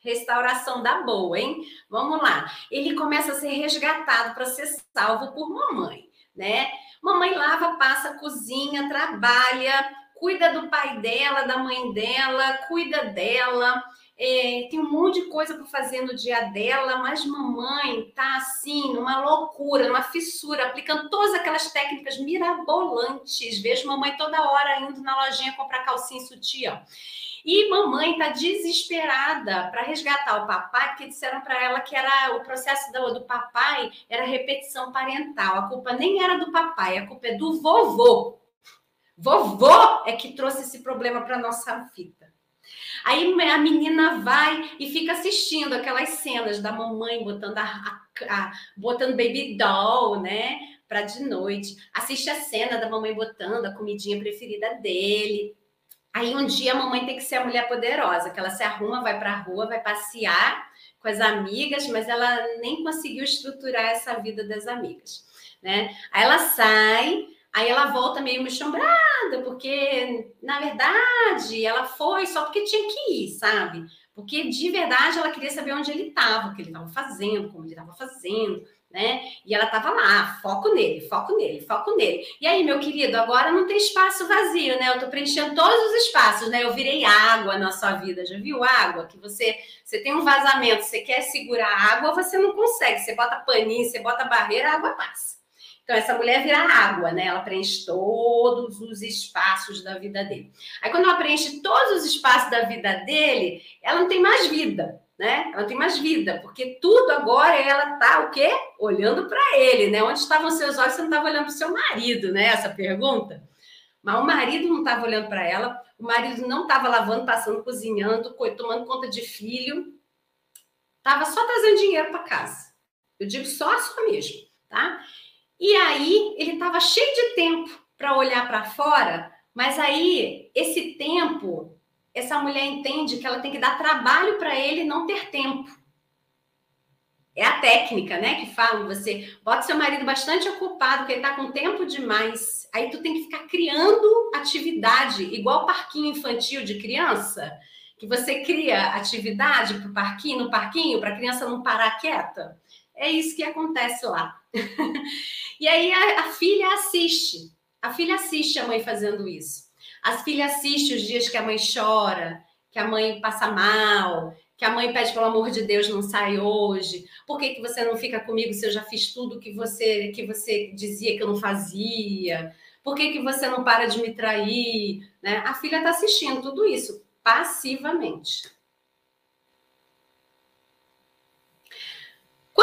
S1: Restauração da boa, hein? Vamos lá. Ele começa a ser resgatado para ser salvo por mamãe, né? Mamãe lava, passa, cozinha, trabalha, cuida do pai dela, da mãe dela, cuida dela é, tem um monte de coisa para fazer no dia dela, mas mamãe tá assim, numa loucura, numa fissura, aplicando todas aquelas técnicas mirabolantes. Vejo mamãe toda hora indo na lojinha comprar calcinha e sutiã. E mamãe tá desesperada para resgatar o papai, porque disseram para ela que era o processo do, do papai era repetição parental. A culpa nem era do papai, a culpa é do vovô. Vovô é que trouxe esse problema para nossa vida. Aí a menina vai e fica assistindo aquelas cenas da mamãe botando a, a, a botando baby doll, né? Para de noite. Assiste a cena da mamãe botando a comidinha preferida dele. Aí um dia a mamãe tem que ser a mulher poderosa, que ela se arruma, vai para a rua, vai passear com as amigas, mas ela nem conseguiu estruturar essa vida das amigas, né? Aí ela sai, Aí ela volta meio mexambrada, porque, na verdade, ela foi só porque tinha que ir, sabe? Porque, de verdade, ela queria saber onde ele estava, o que ele estava fazendo, como ele estava fazendo, né? E ela estava lá, foco nele, foco nele, foco nele. E aí, meu querido, agora não tem espaço vazio, né? Eu estou preenchendo todos os espaços, né? Eu virei água na sua vida, já viu água? Que você, você tem um vazamento, você quer segurar a água, você não consegue. Você bota paninho, você bota barreira, a água passa. Então, essa mulher vira água, né? Ela preenche todos os espaços da vida dele. Aí, quando ela preenche todos os espaços da vida dele, ela não tem mais vida, né? Ela não tem mais vida, porque tudo agora ela tá o quê? Olhando para ele, né? Onde estavam seus olhos? Você não estava olhando para o seu marido, né? Essa pergunta. Mas o marido não estava olhando para ela, o marido não estava lavando, passando, cozinhando, tomando conta de filho, estava só trazendo dinheiro para casa. Eu digo só só mesmo, tá? E aí ele estava cheio de tempo para olhar para fora, mas aí esse tempo, essa mulher entende que ela tem que dar trabalho para ele não ter tempo. É a técnica, né? Que falam, você bota seu marido bastante ocupado, que ele tá com tempo demais. Aí tu tem que ficar criando atividade, igual parquinho infantil de criança, que você cria atividade para o parquinho, no parquinho, para a criança não parar quieta. É isso que acontece lá. e aí a, a, filha assiste. A filha assiste a mãe fazendo isso. As filhas assistem os dias que a mãe chora, que a mãe passa mal, que a mãe pede pelo amor de Deus não sai hoje. Por que, que você não fica comigo se eu já fiz tudo que você que você dizia que eu não fazia? Por que, que você não para de me trair? Né? A filha está assistindo tudo isso passivamente.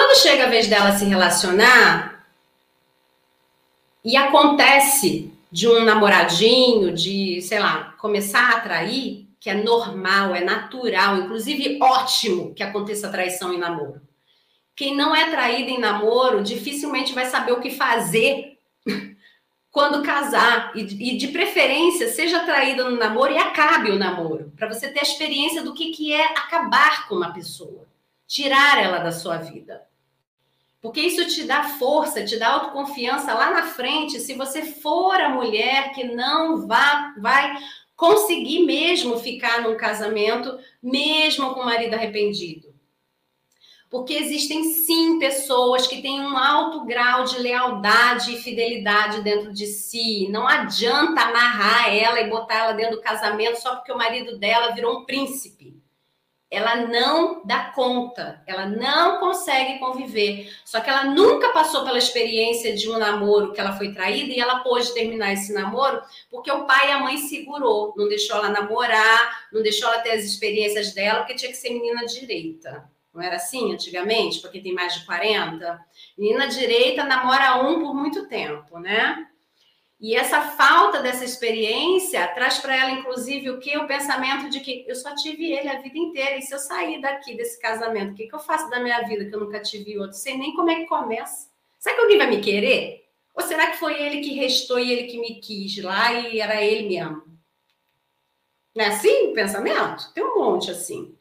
S1: Quando chega a vez dela se relacionar e acontece de um namoradinho, de, sei lá, começar a atrair, que é normal, é natural, inclusive ótimo que aconteça traição em namoro. Quem não é traído em namoro dificilmente vai saber o que fazer quando casar. E, e de preferência, seja traído no namoro e acabe o namoro, para você ter a experiência do que, que é acabar com uma pessoa, tirar ela da sua vida. Porque isso te dá força, te dá autoconfiança lá na frente, se você for a mulher que não vá, vai conseguir mesmo ficar num casamento, mesmo com o marido arrependido. Porque existem sim pessoas que têm um alto grau de lealdade e fidelidade dentro de si. Não adianta amarrar ela e botar ela dentro do casamento só porque o marido dela virou um príncipe ela não dá conta, ela não consegue conviver. Só que ela nunca passou pela experiência de um namoro que ela foi traída e ela pôde terminar esse namoro porque o pai e a mãe segurou, não deixou ela namorar, não deixou ela ter as experiências dela, porque tinha que ser menina direita. Não era assim antigamente, porque tem mais de 40? Menina direita namora um por muito tempo, né? E essa falta dessa experiência traz para ela, inclusive, o que? O pensamento de que eu só tive ele a vida inteira. E se eu sair daqui desse casamento, o que, que eu faço da minha vida que eu nunca tive outro? Sei nem como é que começa. Será que alguém vai me querer? Ou será que foi ele que restou e ele que me quis lá e era ele mesmo? Não é assim o pensamento? Tem um monte assim.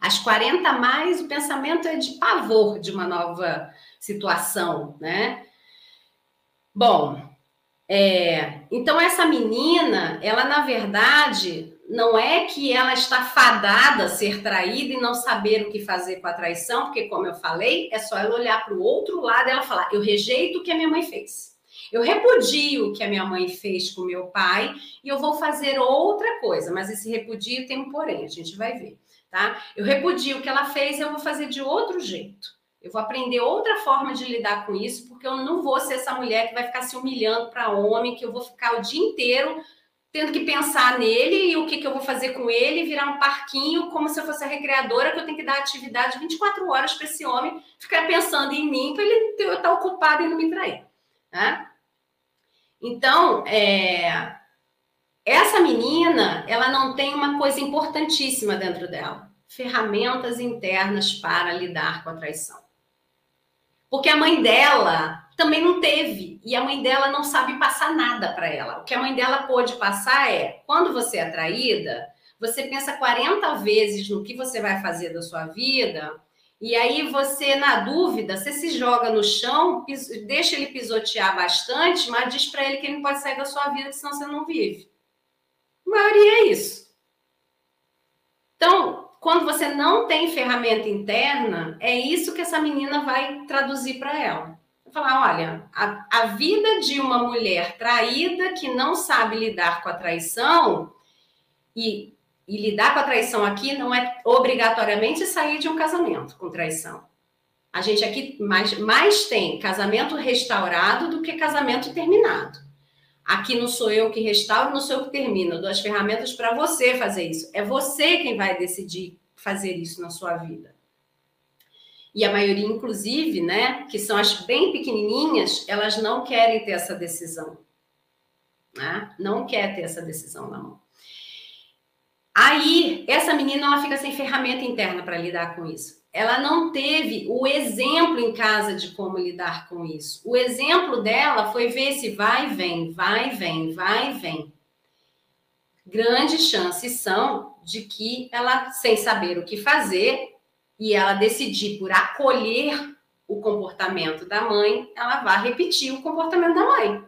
S1: Às 40 mais, o pensamento é de pavor de uma nova situação, né? Bom, é, então, essa menina, ela na verdade, não é que ela está fadada a ser traída e não saber o que fazer com a traição, porque, como eu falei, é só ela olhar para o outro lado e ela falar: eu rejeito o que a minha mãe fez. Eu repudio o que a minha mãe fez com meu pai e eu vou fazer outra coisa, mas esse repudio tem um porém, a gente vai ver, tá? Eu repudio o que ela fez e eu vou fazer de outro jeito. Eu vou aprender outra forma de lidar com isso, porque eu não vou ser essa mulher que vai ficar se humilhando para homem, que eu vou ficar o dia inteiro tendo que pensar nele e o que, que eu vou fazer com ele, virar um parquinho, como se eu fosse a recreadora, que eu tenho que dar atividade 24 horas para esse homem ficar pensando em mim, para ele estar tá ocupado e não me trair. Né? Então, é, essa menina, ela não tem uma coisa importantíssima dentro dela: ferramentas internas para lidar com a traição. Porque a mãe dela também não teve e a mãe dela não sabe passar nada para ela. O que a mãe dela pôde passar é: quando você é traída, você pensa 40 vezes no que você vai fazer da sua vida, e aí você, na dúvida, você se joga no chão, deixa ele pisotear bastante, mas diz para ele que ele não pode sair da sua vida, senão você não vive. A maioria é isso. Então, quando você não tem ferramenta interna, é isso que essa menina vai traduzir para ela. Vai falar: olha, a, a vida de uma mulher traída que não sabe lidar com a traição, e, e lidar com a traição aqui não é obrigatoriamente sair de um casamento com traição. A gente aqui mais, mais tem casamento restaurado do que casamento terminado. Aqui não sou eu que restauro, não sou eu que termino. Eu dou as ferramentas para você fazer isso. É você quem vai decidir fazer isso na sua vida. E a maioria, inclusive, né, que são as bem pequenininhas, elas não querem ter essa decisão. Né? Não quer ter essa decisão na mão. Aí, essa menina ela fica sem ferramenta interna para lidar com isso. Ela não teve o exemplo em casa de como lidar com isso. O exemplo dela foi ver se vai e vem, vai e vem, vai e vem. Grandes chances são de que ela, sem saber o que fazer, e ela decidir por acolher o comportamento da mãe, ela vai repetir o comportamento da mãe.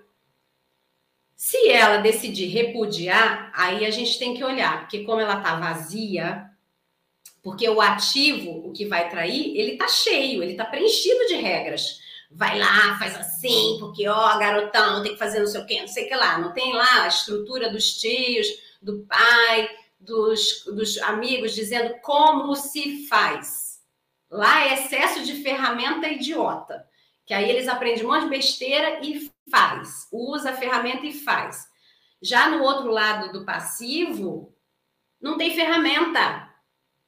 S1: Se ela decidir repudiar, aí a gente tem que olhar, porque como ela tá vazia, porque o ativo, o que vai trair, ele tá cheio, ele tá preenchido de regras. Vai lá, faz assim, porque ó, garotão, tem que fazer não sei o quê, não sei o que lá. Não tem lá a estrutura dos tios, do pai, dos, dos amigos dizendo como se faz. Lá é excesso de ferramenta idiota. Que aí eles aprendem um monte de besteira e faz. Usa a ferramenta e faz. Já no outro lado do passivo, não tem ferramenta.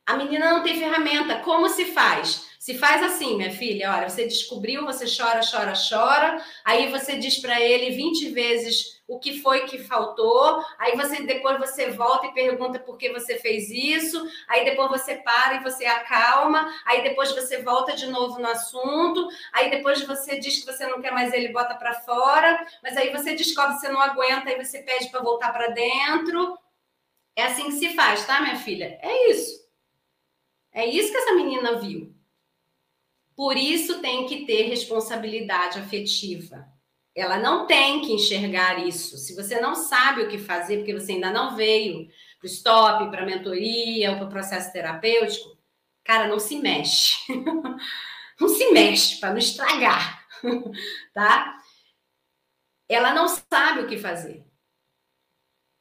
S1: A menina não tem ferramenta. Como se faz? Se faz assim, minha filha, olha, você descobriu, você chora, chora, chora, aí você diz para ele 20 vezes o que foi que faltou, aí você depois você volta e pergunta por que você fez isso, aí depois você para e você acalma, aí depois você volta de novo no assunto, aí depois você diz que você não quer mais ele bota para fora, mas aí você descobre que você não aguenta e você pede para voltar para dentro. É assim que se faz, tá, minha filha? É isso. É isso que essa menina viu. Por isso tem que ter responsabilidade afetiva. Ela não tem que enxergar isso. Se você não sabe o que fazer, porque você ainda não veio para o stop, para a mentoria ou para o processo terapêutico, cara, não se mexe. não se mexe para não estragar, tá? Ela não sabe o que fazer.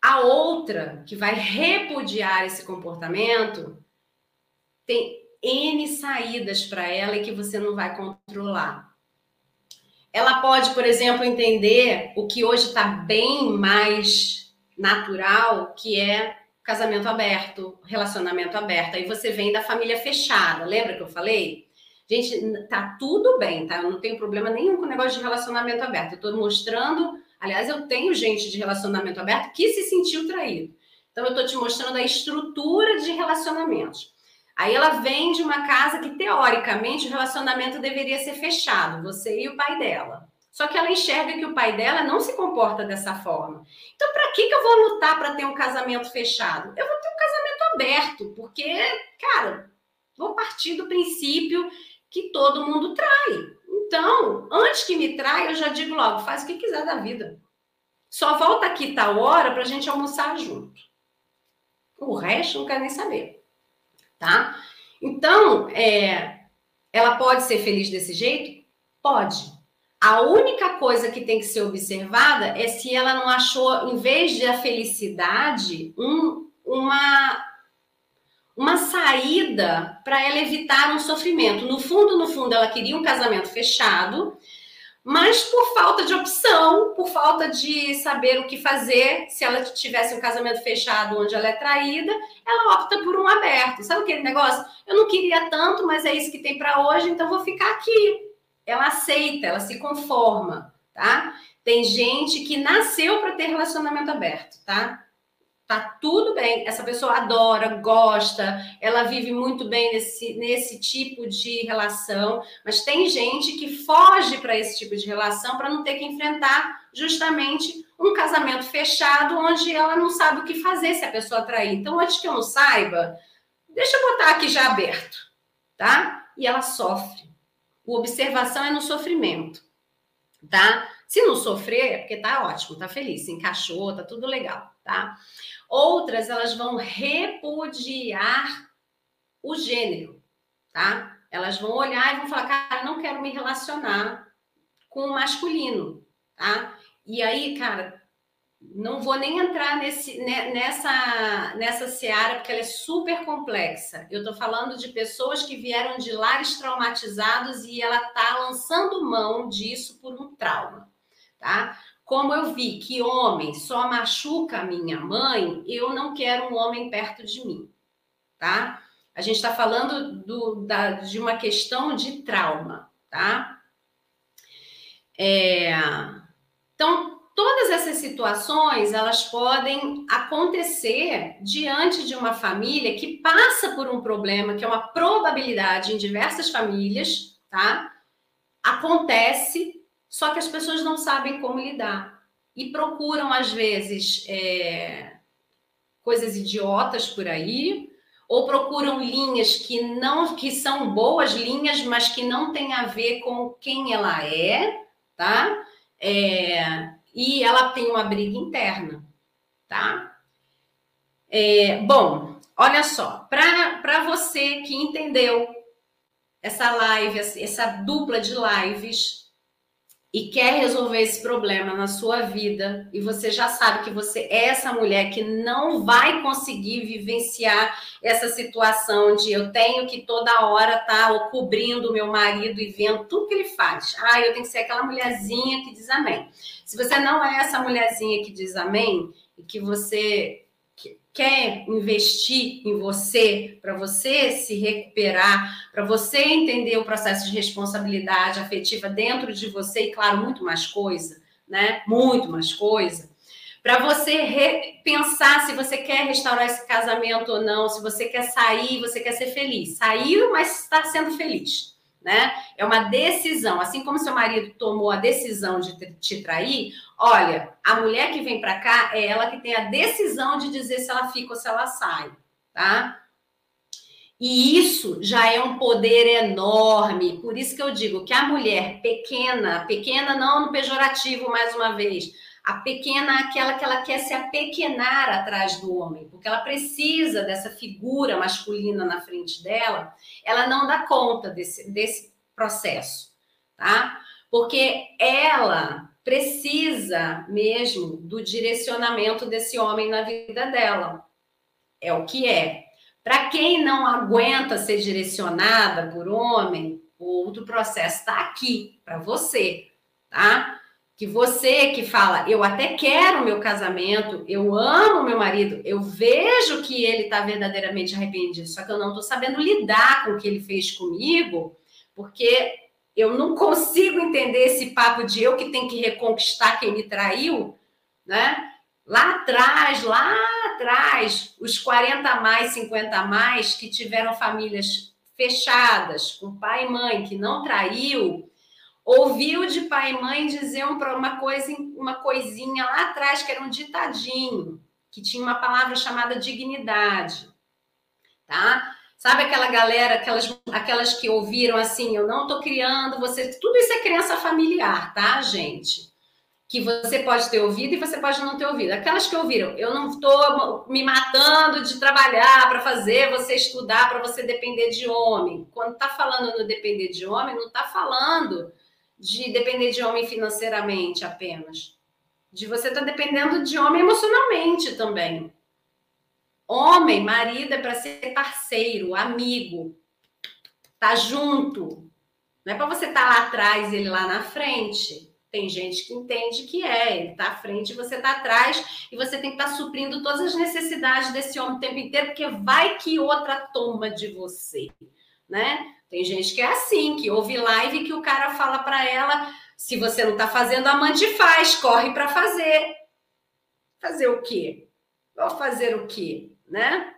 S1: A outra que vai repudiar esse comportamento tem N saídas para ela e que você não vai controlar. Ela pode, por exemplo, entender o que hoje está bem mais natural, que é casamento aberto, relacionamento aberto. Aí você vem da família fechada, lembra que eu falei? Gente, tá tudo bem, tá? Eu não tenho problema nenhum com o negócio de relacionamento aberto. Eu tô mostrando, aliás, eu tenho gente de relacionamento aberto que se sentiu traído. Então, eu tô te mostrando a estrutura de relacionamentos. Aí ela vem de uma casa que, teoricamente, o relacionamento deveria ser fechado, você e o pai dela. Só que ela enxerga que o pai dela não se comporta dessa forma. Então, para que, que eu vou lutar para ter um casamento fechado? Eu vou ter um casamento aberto, porque, cara, vou partir do princípio que todo mundo trai. Então, antes que me traia, eu já digo logo: faz o que quiser da vida. Só volta aqui tal hora para a gente almoçar junto. O resto não quero nem saber tá? Então, é, ela pode ser feliz desse jeito? Pode. A única coisa que tem que ser observada é se ela não achou, em vez de a felicidade, um, uma, uma saída para ela evitar um sofrimento. No fundo, no fundo, ela queria um casamento fechado, mas por falta de opção, por falta de saber o que fazer, se ela tivesse um casamento fechado onde ela é traída, ela opta por um aberto. Sabe aquele negócio? Eu não queria tanto, mas é isso que tem para hoje, então vou ficar aqui. Ela aceita, ela se conforma, tá? Tem gente que nasceu para ter relacionamento aberto, tá? Tá tudo bem, essa pessoa adora, gosta, ela vive muito bem nesse, nesse tipo de relação, mas tem gente que foge para esse tipo de relação para não ter que enfrentar justamente um casamento fechado onde ela não sabe o que fazer se a pessoa trair. Então, antes que eu não saiba, deixa eu botar aqui já aberto, tá? E ela sofre. O observação é no sofrimento, tá? Se não sofrer, é porque tá ótimo, tá feliz, se encaixou, tá tudo legal, tá? Outras, elas vão repudiar o gênero, tá? Elas vão olhar e vão falar, cara, não quero me relacionar com o masculino, tá? E aí, cara, não vou nem entrar nesse, nessa, nessa seara, porque ela é super complexa. Eu estou falando de pessoas que vieram de lares traumatizados e ela está lançando mão disso por um trauma, tá? Como eu vi que homem só machuca a minha mãe, eu não quero um homem perto de mim, tá? A gente está falando do, da, de uma questão de trauma, tá? É, então, todas essas situações elas podem acontecer diante de uma família que passa por um problema, que é uma probabilidade em diversas famílias, tá? Acontece, só que as pessoas não sabem como lidar e procuram às vezes é, coisas idiotas por aí ou procuram linhas que não que são boas linhas, mas que não têm a ver com quem ela é, tá? É, e ela tem uma briga interna, tá? É, bom, olha só, para você que entendeu essa live, essa dupla de lives, e quer resolver esse problema na sua vida, e você já sabe que você é essa mulher que não vai conseguir vivenciar essa situação de eu tenho que toda hora estar tá cobrindo meu marido e vendo tudo que ele faz. Ah, eu tenho que ser aquela mulherzinha que diz amém. Se você não é essa mulherzinha que diz amém, e que você quer investir em você, para você se recuperar, para você entender o processo de responsabilidade afetiva dentro de você e, claro, muito mais coisa, né? Muito mais coisa. Para você pensar se você quer restaurar esse casamento ou não, se você quer sair, você quer ser feliz. Saiu, mas está sendo feliz né? É uma decisão, assim como seu marido tomou a decisão de te trair, olha, a mulher que vem para cá é ela que tem a decisão de dizer se ela fica ou se ela sai, tá? E isso já é um poder enorme. Por isso que eu digo que a mulher pequena, pequena não no pejorativo mais uma vez, a pequena aquela que ela quer se apequenar atrás do homem, porque ela precisa dessa figura masculina na frente dela, ela não dá conta desse, desse processo, tá? Porque ela precisa mesmo do direcionamento desse homem na vida dela. É o que é. Para quem não aguenta ser direcionada por homem, o outro processo está aqui para você, tá? Que você que fala, eu até quero meu casamento, eu amo meu marido, eu vejo que ele está verdadeiramente arrependido, só que eu não estou sabendo lidar com o que ele fez comigo, porque eu não consigo entender esse papo de eu que tenho que reconquistar quem me traiu, né? Lá atrás, lá atrás, os 40 a mais, 50 a mais que tiveram famílias fechadas, com pai e mãe que não traiu, ouviu de pai e mãe dizer uma, coisa, uma coisinha lá atrás, que era um ditadinho, que tinha uma palavra chamada dignidade, tá? Sabe aquela galera, aquelas, aquelas que ouviram assim, eu não tô criando você. Tudo isso é crença familiar, tá, gente? Que você pode ter ouvido e você pode não ter ouvido. Aquelas que ouviram, eu não estou me matando de trabalhar para fazer você estudar, para você depender de homem. Quando tá falando no depender de homem, não tá falando de depender de homem financeiramente apenas. De você estar tá dependendo de homem emocionalmente também. Homem, marido é para ser parceiro, amigo, tá junto. Não é para você estar tá lá atrás e ele lá na frente. Tem gente que entende que é, ele está à frente e você está atrás, e você tem que estar tá suprindo todas as necessidades desse homem o tempo inteiro, porque vai que outra toma de você, né? Tem gente que é assim, que ouve live que o cara fala para ela: se você não está fazendo, amante faz, corre para fazer. Fazer o quê? Vou fazer o quê? Né?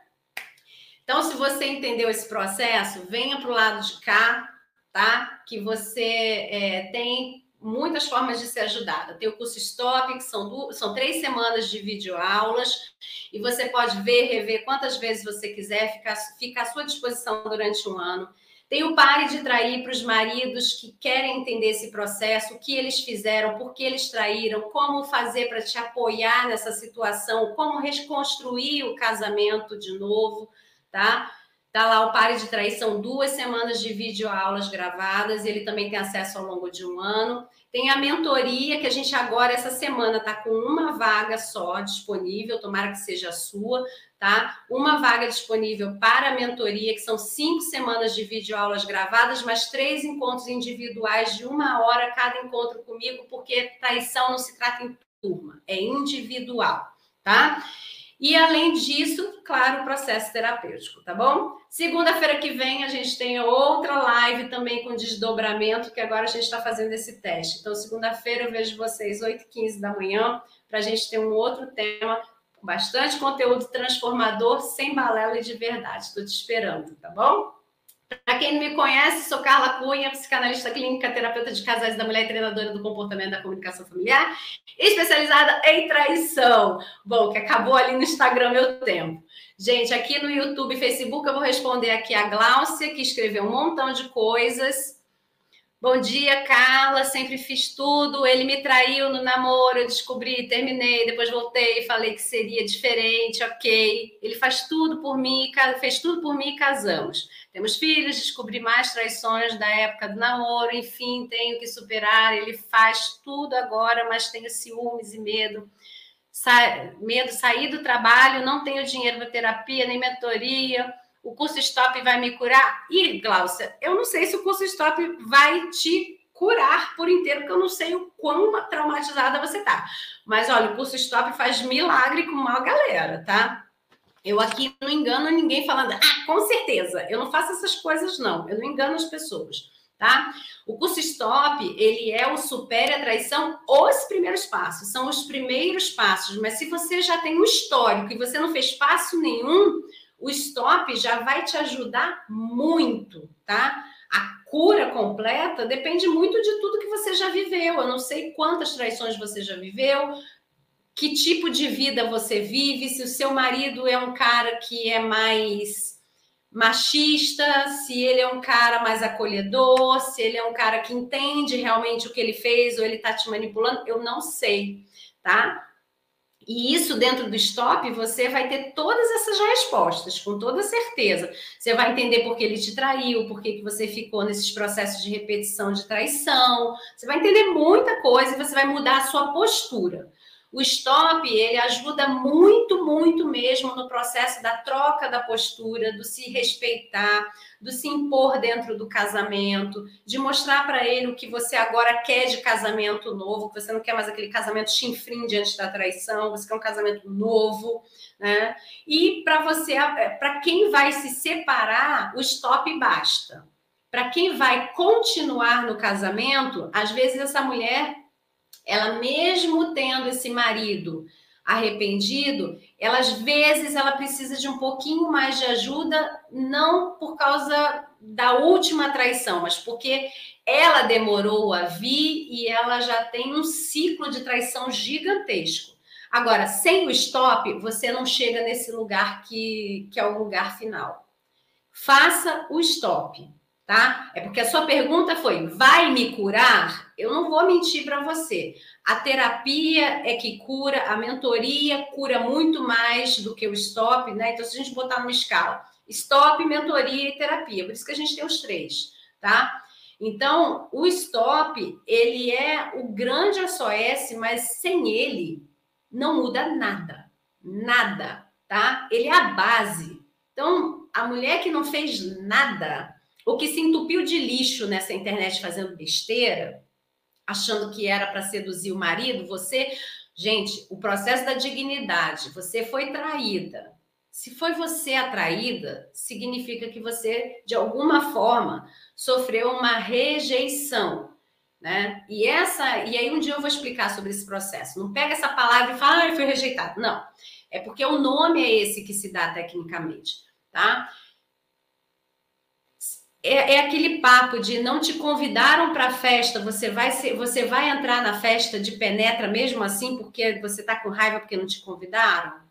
S1: Então, se você entendeu esse processo, venha para o lado de cá, tá? Que você é, tem muitas formas de ser ajudada. Tem o curso Stop, que são, são três semanas de videoaulas, e você pode ver, rever quantas vezes você quiser, fica, fica à sua disposição durante um ano. Tem o pare de trair para os maridos que querem entender esse processo, o que eles fizeram, por que eles traíram, como fazer para te apoiar nessa situação, como reconstruir o casamento de novo, tá? Tá lá o Pare de Trair, são duas semanas de videoaulas gravadas, ele também tem acesso ao longo de um ano. Tem a mentoria, que a gente agora, essa semana, está com uma vaga só disponível, tomara que seja a sua, tá? Uma vaga disponível para a mentoria, que são cinco semanas de videoaulas gravadas, mais três encontros individuais de uma hora cada encontro comigo, porque traição não se trata em turma, é individual, tá? E além disso, claro, o processo terapêutico, tá bom? Segunda-feira que vem a gente tem outra live também com desdobramento, que agora a gente está fazendo esse teste. Então, segunda-feira eu vejo vocês 8h15 da manhã, para a gente ter um outro tema bastante conteúdo transformador, sem balela e de verdade. Estou te esperando, tá bom? Para quem não me conhece, sou Carla Cunha, psicanalista clínica, terapeuta de casais da mulher e treinadora do comportamento da comunicação familiar, especializada em traição. Bom, que acabou ali no Instagram meu tempo. Gente, aqui no YouTube e Facebook eu vou responder aqui a Gláucia, que escreveu um montão de coisas. Bom dia, Carla. Sempre fiz tudo. Ele me traiu no namoro, eu descobri, terminei, depois voltei, falei que seria diferente, ok. Ele faz tudo por mim, fez tudo por mim e casamos. Temos filhos, descobri mais traições da época do namoro, enfim, tenho que superar. Ele faz tudo agora, mas tenho ciúmes e medo. Sa medo sair do trabalho, não tenho dinheiro para terapia nem mentoria o curso Stop vai me curar? E, Glaucia, eu não sei se o curso Stop vai te curar por inteiro, porque eu não sei o quão traumatizada você tá. Mas olha, o curso Stop faz milagre com uma galera, tá? Eu aqui não engano ninguém falando, ah, com certeza, eu não faço essas coisas, não. Eu não engano as pessoas, tá? O curso Stop, ele é o Supere a Traição, os primeiros passos, são os primeiros passos. Mas se você já tem um histórico e você não fez passo nenhum, o stop já vai te ajudar muito, tá? A cura completa depende muito de tudo que você já viveu. Eu não sei quantas traições você já viveu, que tipo de vida você vive, se o seu marido é um cara que é mais machista, se ele é um cara mais acolhedor, se ele é um cara que entende realmente o que ele fez ou ele tá te manipulando, eu não sei, tá? E isso dentro do stop, você vai ter todas essas respostas, com toda certeza. Você vai entender por que ele te traiu, por que você ficou nesses processos de repetição de traição. Você vai entender muita coisa e você vai mudar a sua postura. O stop, ele ajuda muito, muito mesmo no processo da troca da postura, do se respeitar, do se impor dentro do casamento, de mostrar para ele o que você agora quer de casamento novo, que você não quer mais aquele casamento chinfrim diante da traição, você quer um casamento novo, né? E para você, para quem vai se separar, o stop basta. Para quem vai continuar no casamento, às vezes essa mulher ela mesmo tendo esse marido arrependido, ela às vezes ela precisa de um pouquinho mais de ajuda, não por causa da última traição, mas porque ela demorou a vir e ela já tem um ciclo de traição gigantesco. Agora, sem o stop, você não chega nesse lugar que, que é o lugar final. Faça o stop tá? É porque a sua pergunta foi: vai me curar? Eu não vou mentir para você. A terapia é que cura, a mentoria cura muito mais do que o stop, né? Então, se a gente botar numa escala, stop, mentoria e terapia, por isso que a gente tem os três, tá? Então, o stop, ele é o grande SOS, mas sem ele não muda nada. Nada, tá? Ele é a base. Então, a mulher que não fez nada, o que se entupiu de lixo nessa internet fazendo besteira, achando que era para seduzir o marido, você. Gente, o processo da dignidade, você foi traída. Se foi você a traída, significa que você, de alguma forma, sofreu uma rejeição. Né? E essa, e aí um dia eu vou explicar sobre esse processo. Não pega essa palavra e fala, ah, foi rejeitado. Não. É porque o nome é esse que se dá tecnicamente, tá? É, é, aquele papo de não te convidaram para a festa, você vai ser, você vai entrar na festa de penetra mesmo assim porque você está com raiva porque não te convidaram?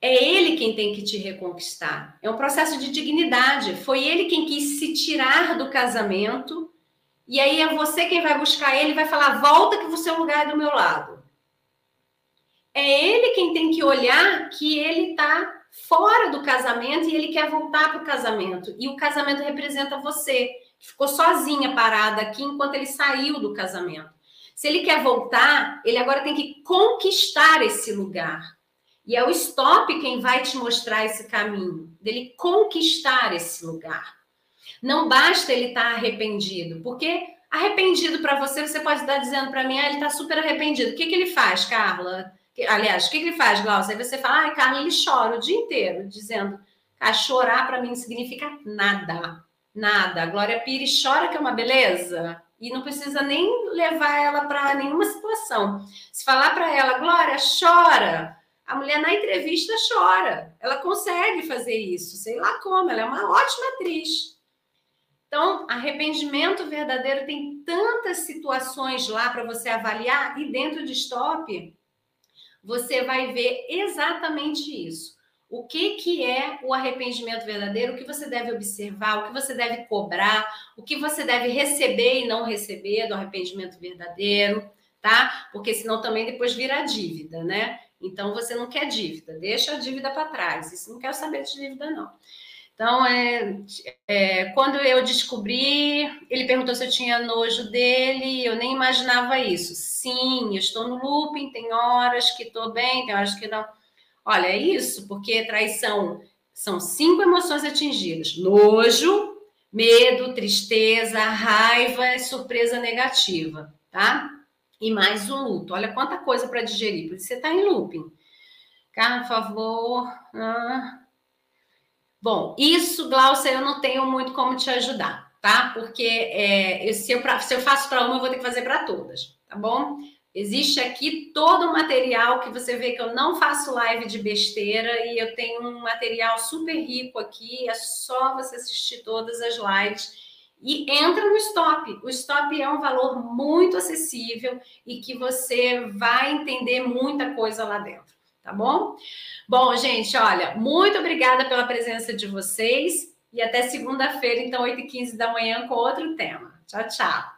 S1: É ele quem tem que te reconquistar. É um processo de dignidade. Foi ele quem quis se tirar do casamento e aí é você quem vai buscar ele e vai falar: volta que é o lugar do meu lado. É ele quem tem que olhar que ele está fora do casamento e ele quer voltar para o casamento. E o casamento representa você, ficou sozinha parada aqui enquanto ele saiu do casamento. Se ele quer voltar, ele agora tem que conquistar esse lugar. E é o stop quem vai te mostrar esse caminho, dele conquistar esse lugar. Não basta ele estar tá arrependido, porque arrependido para você, você pode estar dizendo para mim, ah, ele está super arrependido. O que, que ele faz, Carla? Aliás, o que, que ele faz, Glaucia? Aí você fala, ah, Carla, ele chora o dia inteiro, dizendo, ah, chorar para mim não significa nada. Nada. A Glória Pires chora que é uma beleza e não precisa nem levar ela para nenhuma situação. Se falar para ela, Glória, chora, a mulher na entrevista chora. Ela consegue fazer isso, sei lá como, ela é uma ótima atriz. Então, arrependimento verdadeiro tem tantas situações lá para você avaliar e dentro de stop você vai ver exatamente isso o que, que é o arrependimento verdadeiro, o que você deve observar, o que você deve cobrar, o que você deve receber e não receber do arrependimento verdadeiro, tá? Porque senão também depois vira dívida, né? Então você não quer dívida, deixa a dívida para trás. Isso não quero saber de dívida, não. Então, é, é, quando eu descobri, ele perguntou se eu tinha nojo dele, eu nem imaginava isso. Sim, eu estou no looping, tem horas que estou bem, tem horas que não. Olha, é isso, porque traição são cinco emoções atingidas: nojo, medo, tristeza, raiva, surpresa negativa, tá? E mais o luto. Olha quanta coisa para digerir, porque você está em looping. Cara, por favor. Ah. Bom, isso, Glaucia, eu não tenho muito como te ajudar, tá? Porque é, se, eu, se eu faço para uma, eu vou ter que fazer para todas, tá bom? Existe aqui todo o material que você vê que eu não faço live de besteira e eu tenho um material super rico aqui. É só você assistir todas as lives e entra no stop. O stop é um valor muito acessível e que você vai entender muita coisa lá dentro, tá bom? Bom, gente, olha, muito obrigada pela presença de vocês e até segunda-feira, então, 8h15 da manhã, com outro tema. Tchau, tchau.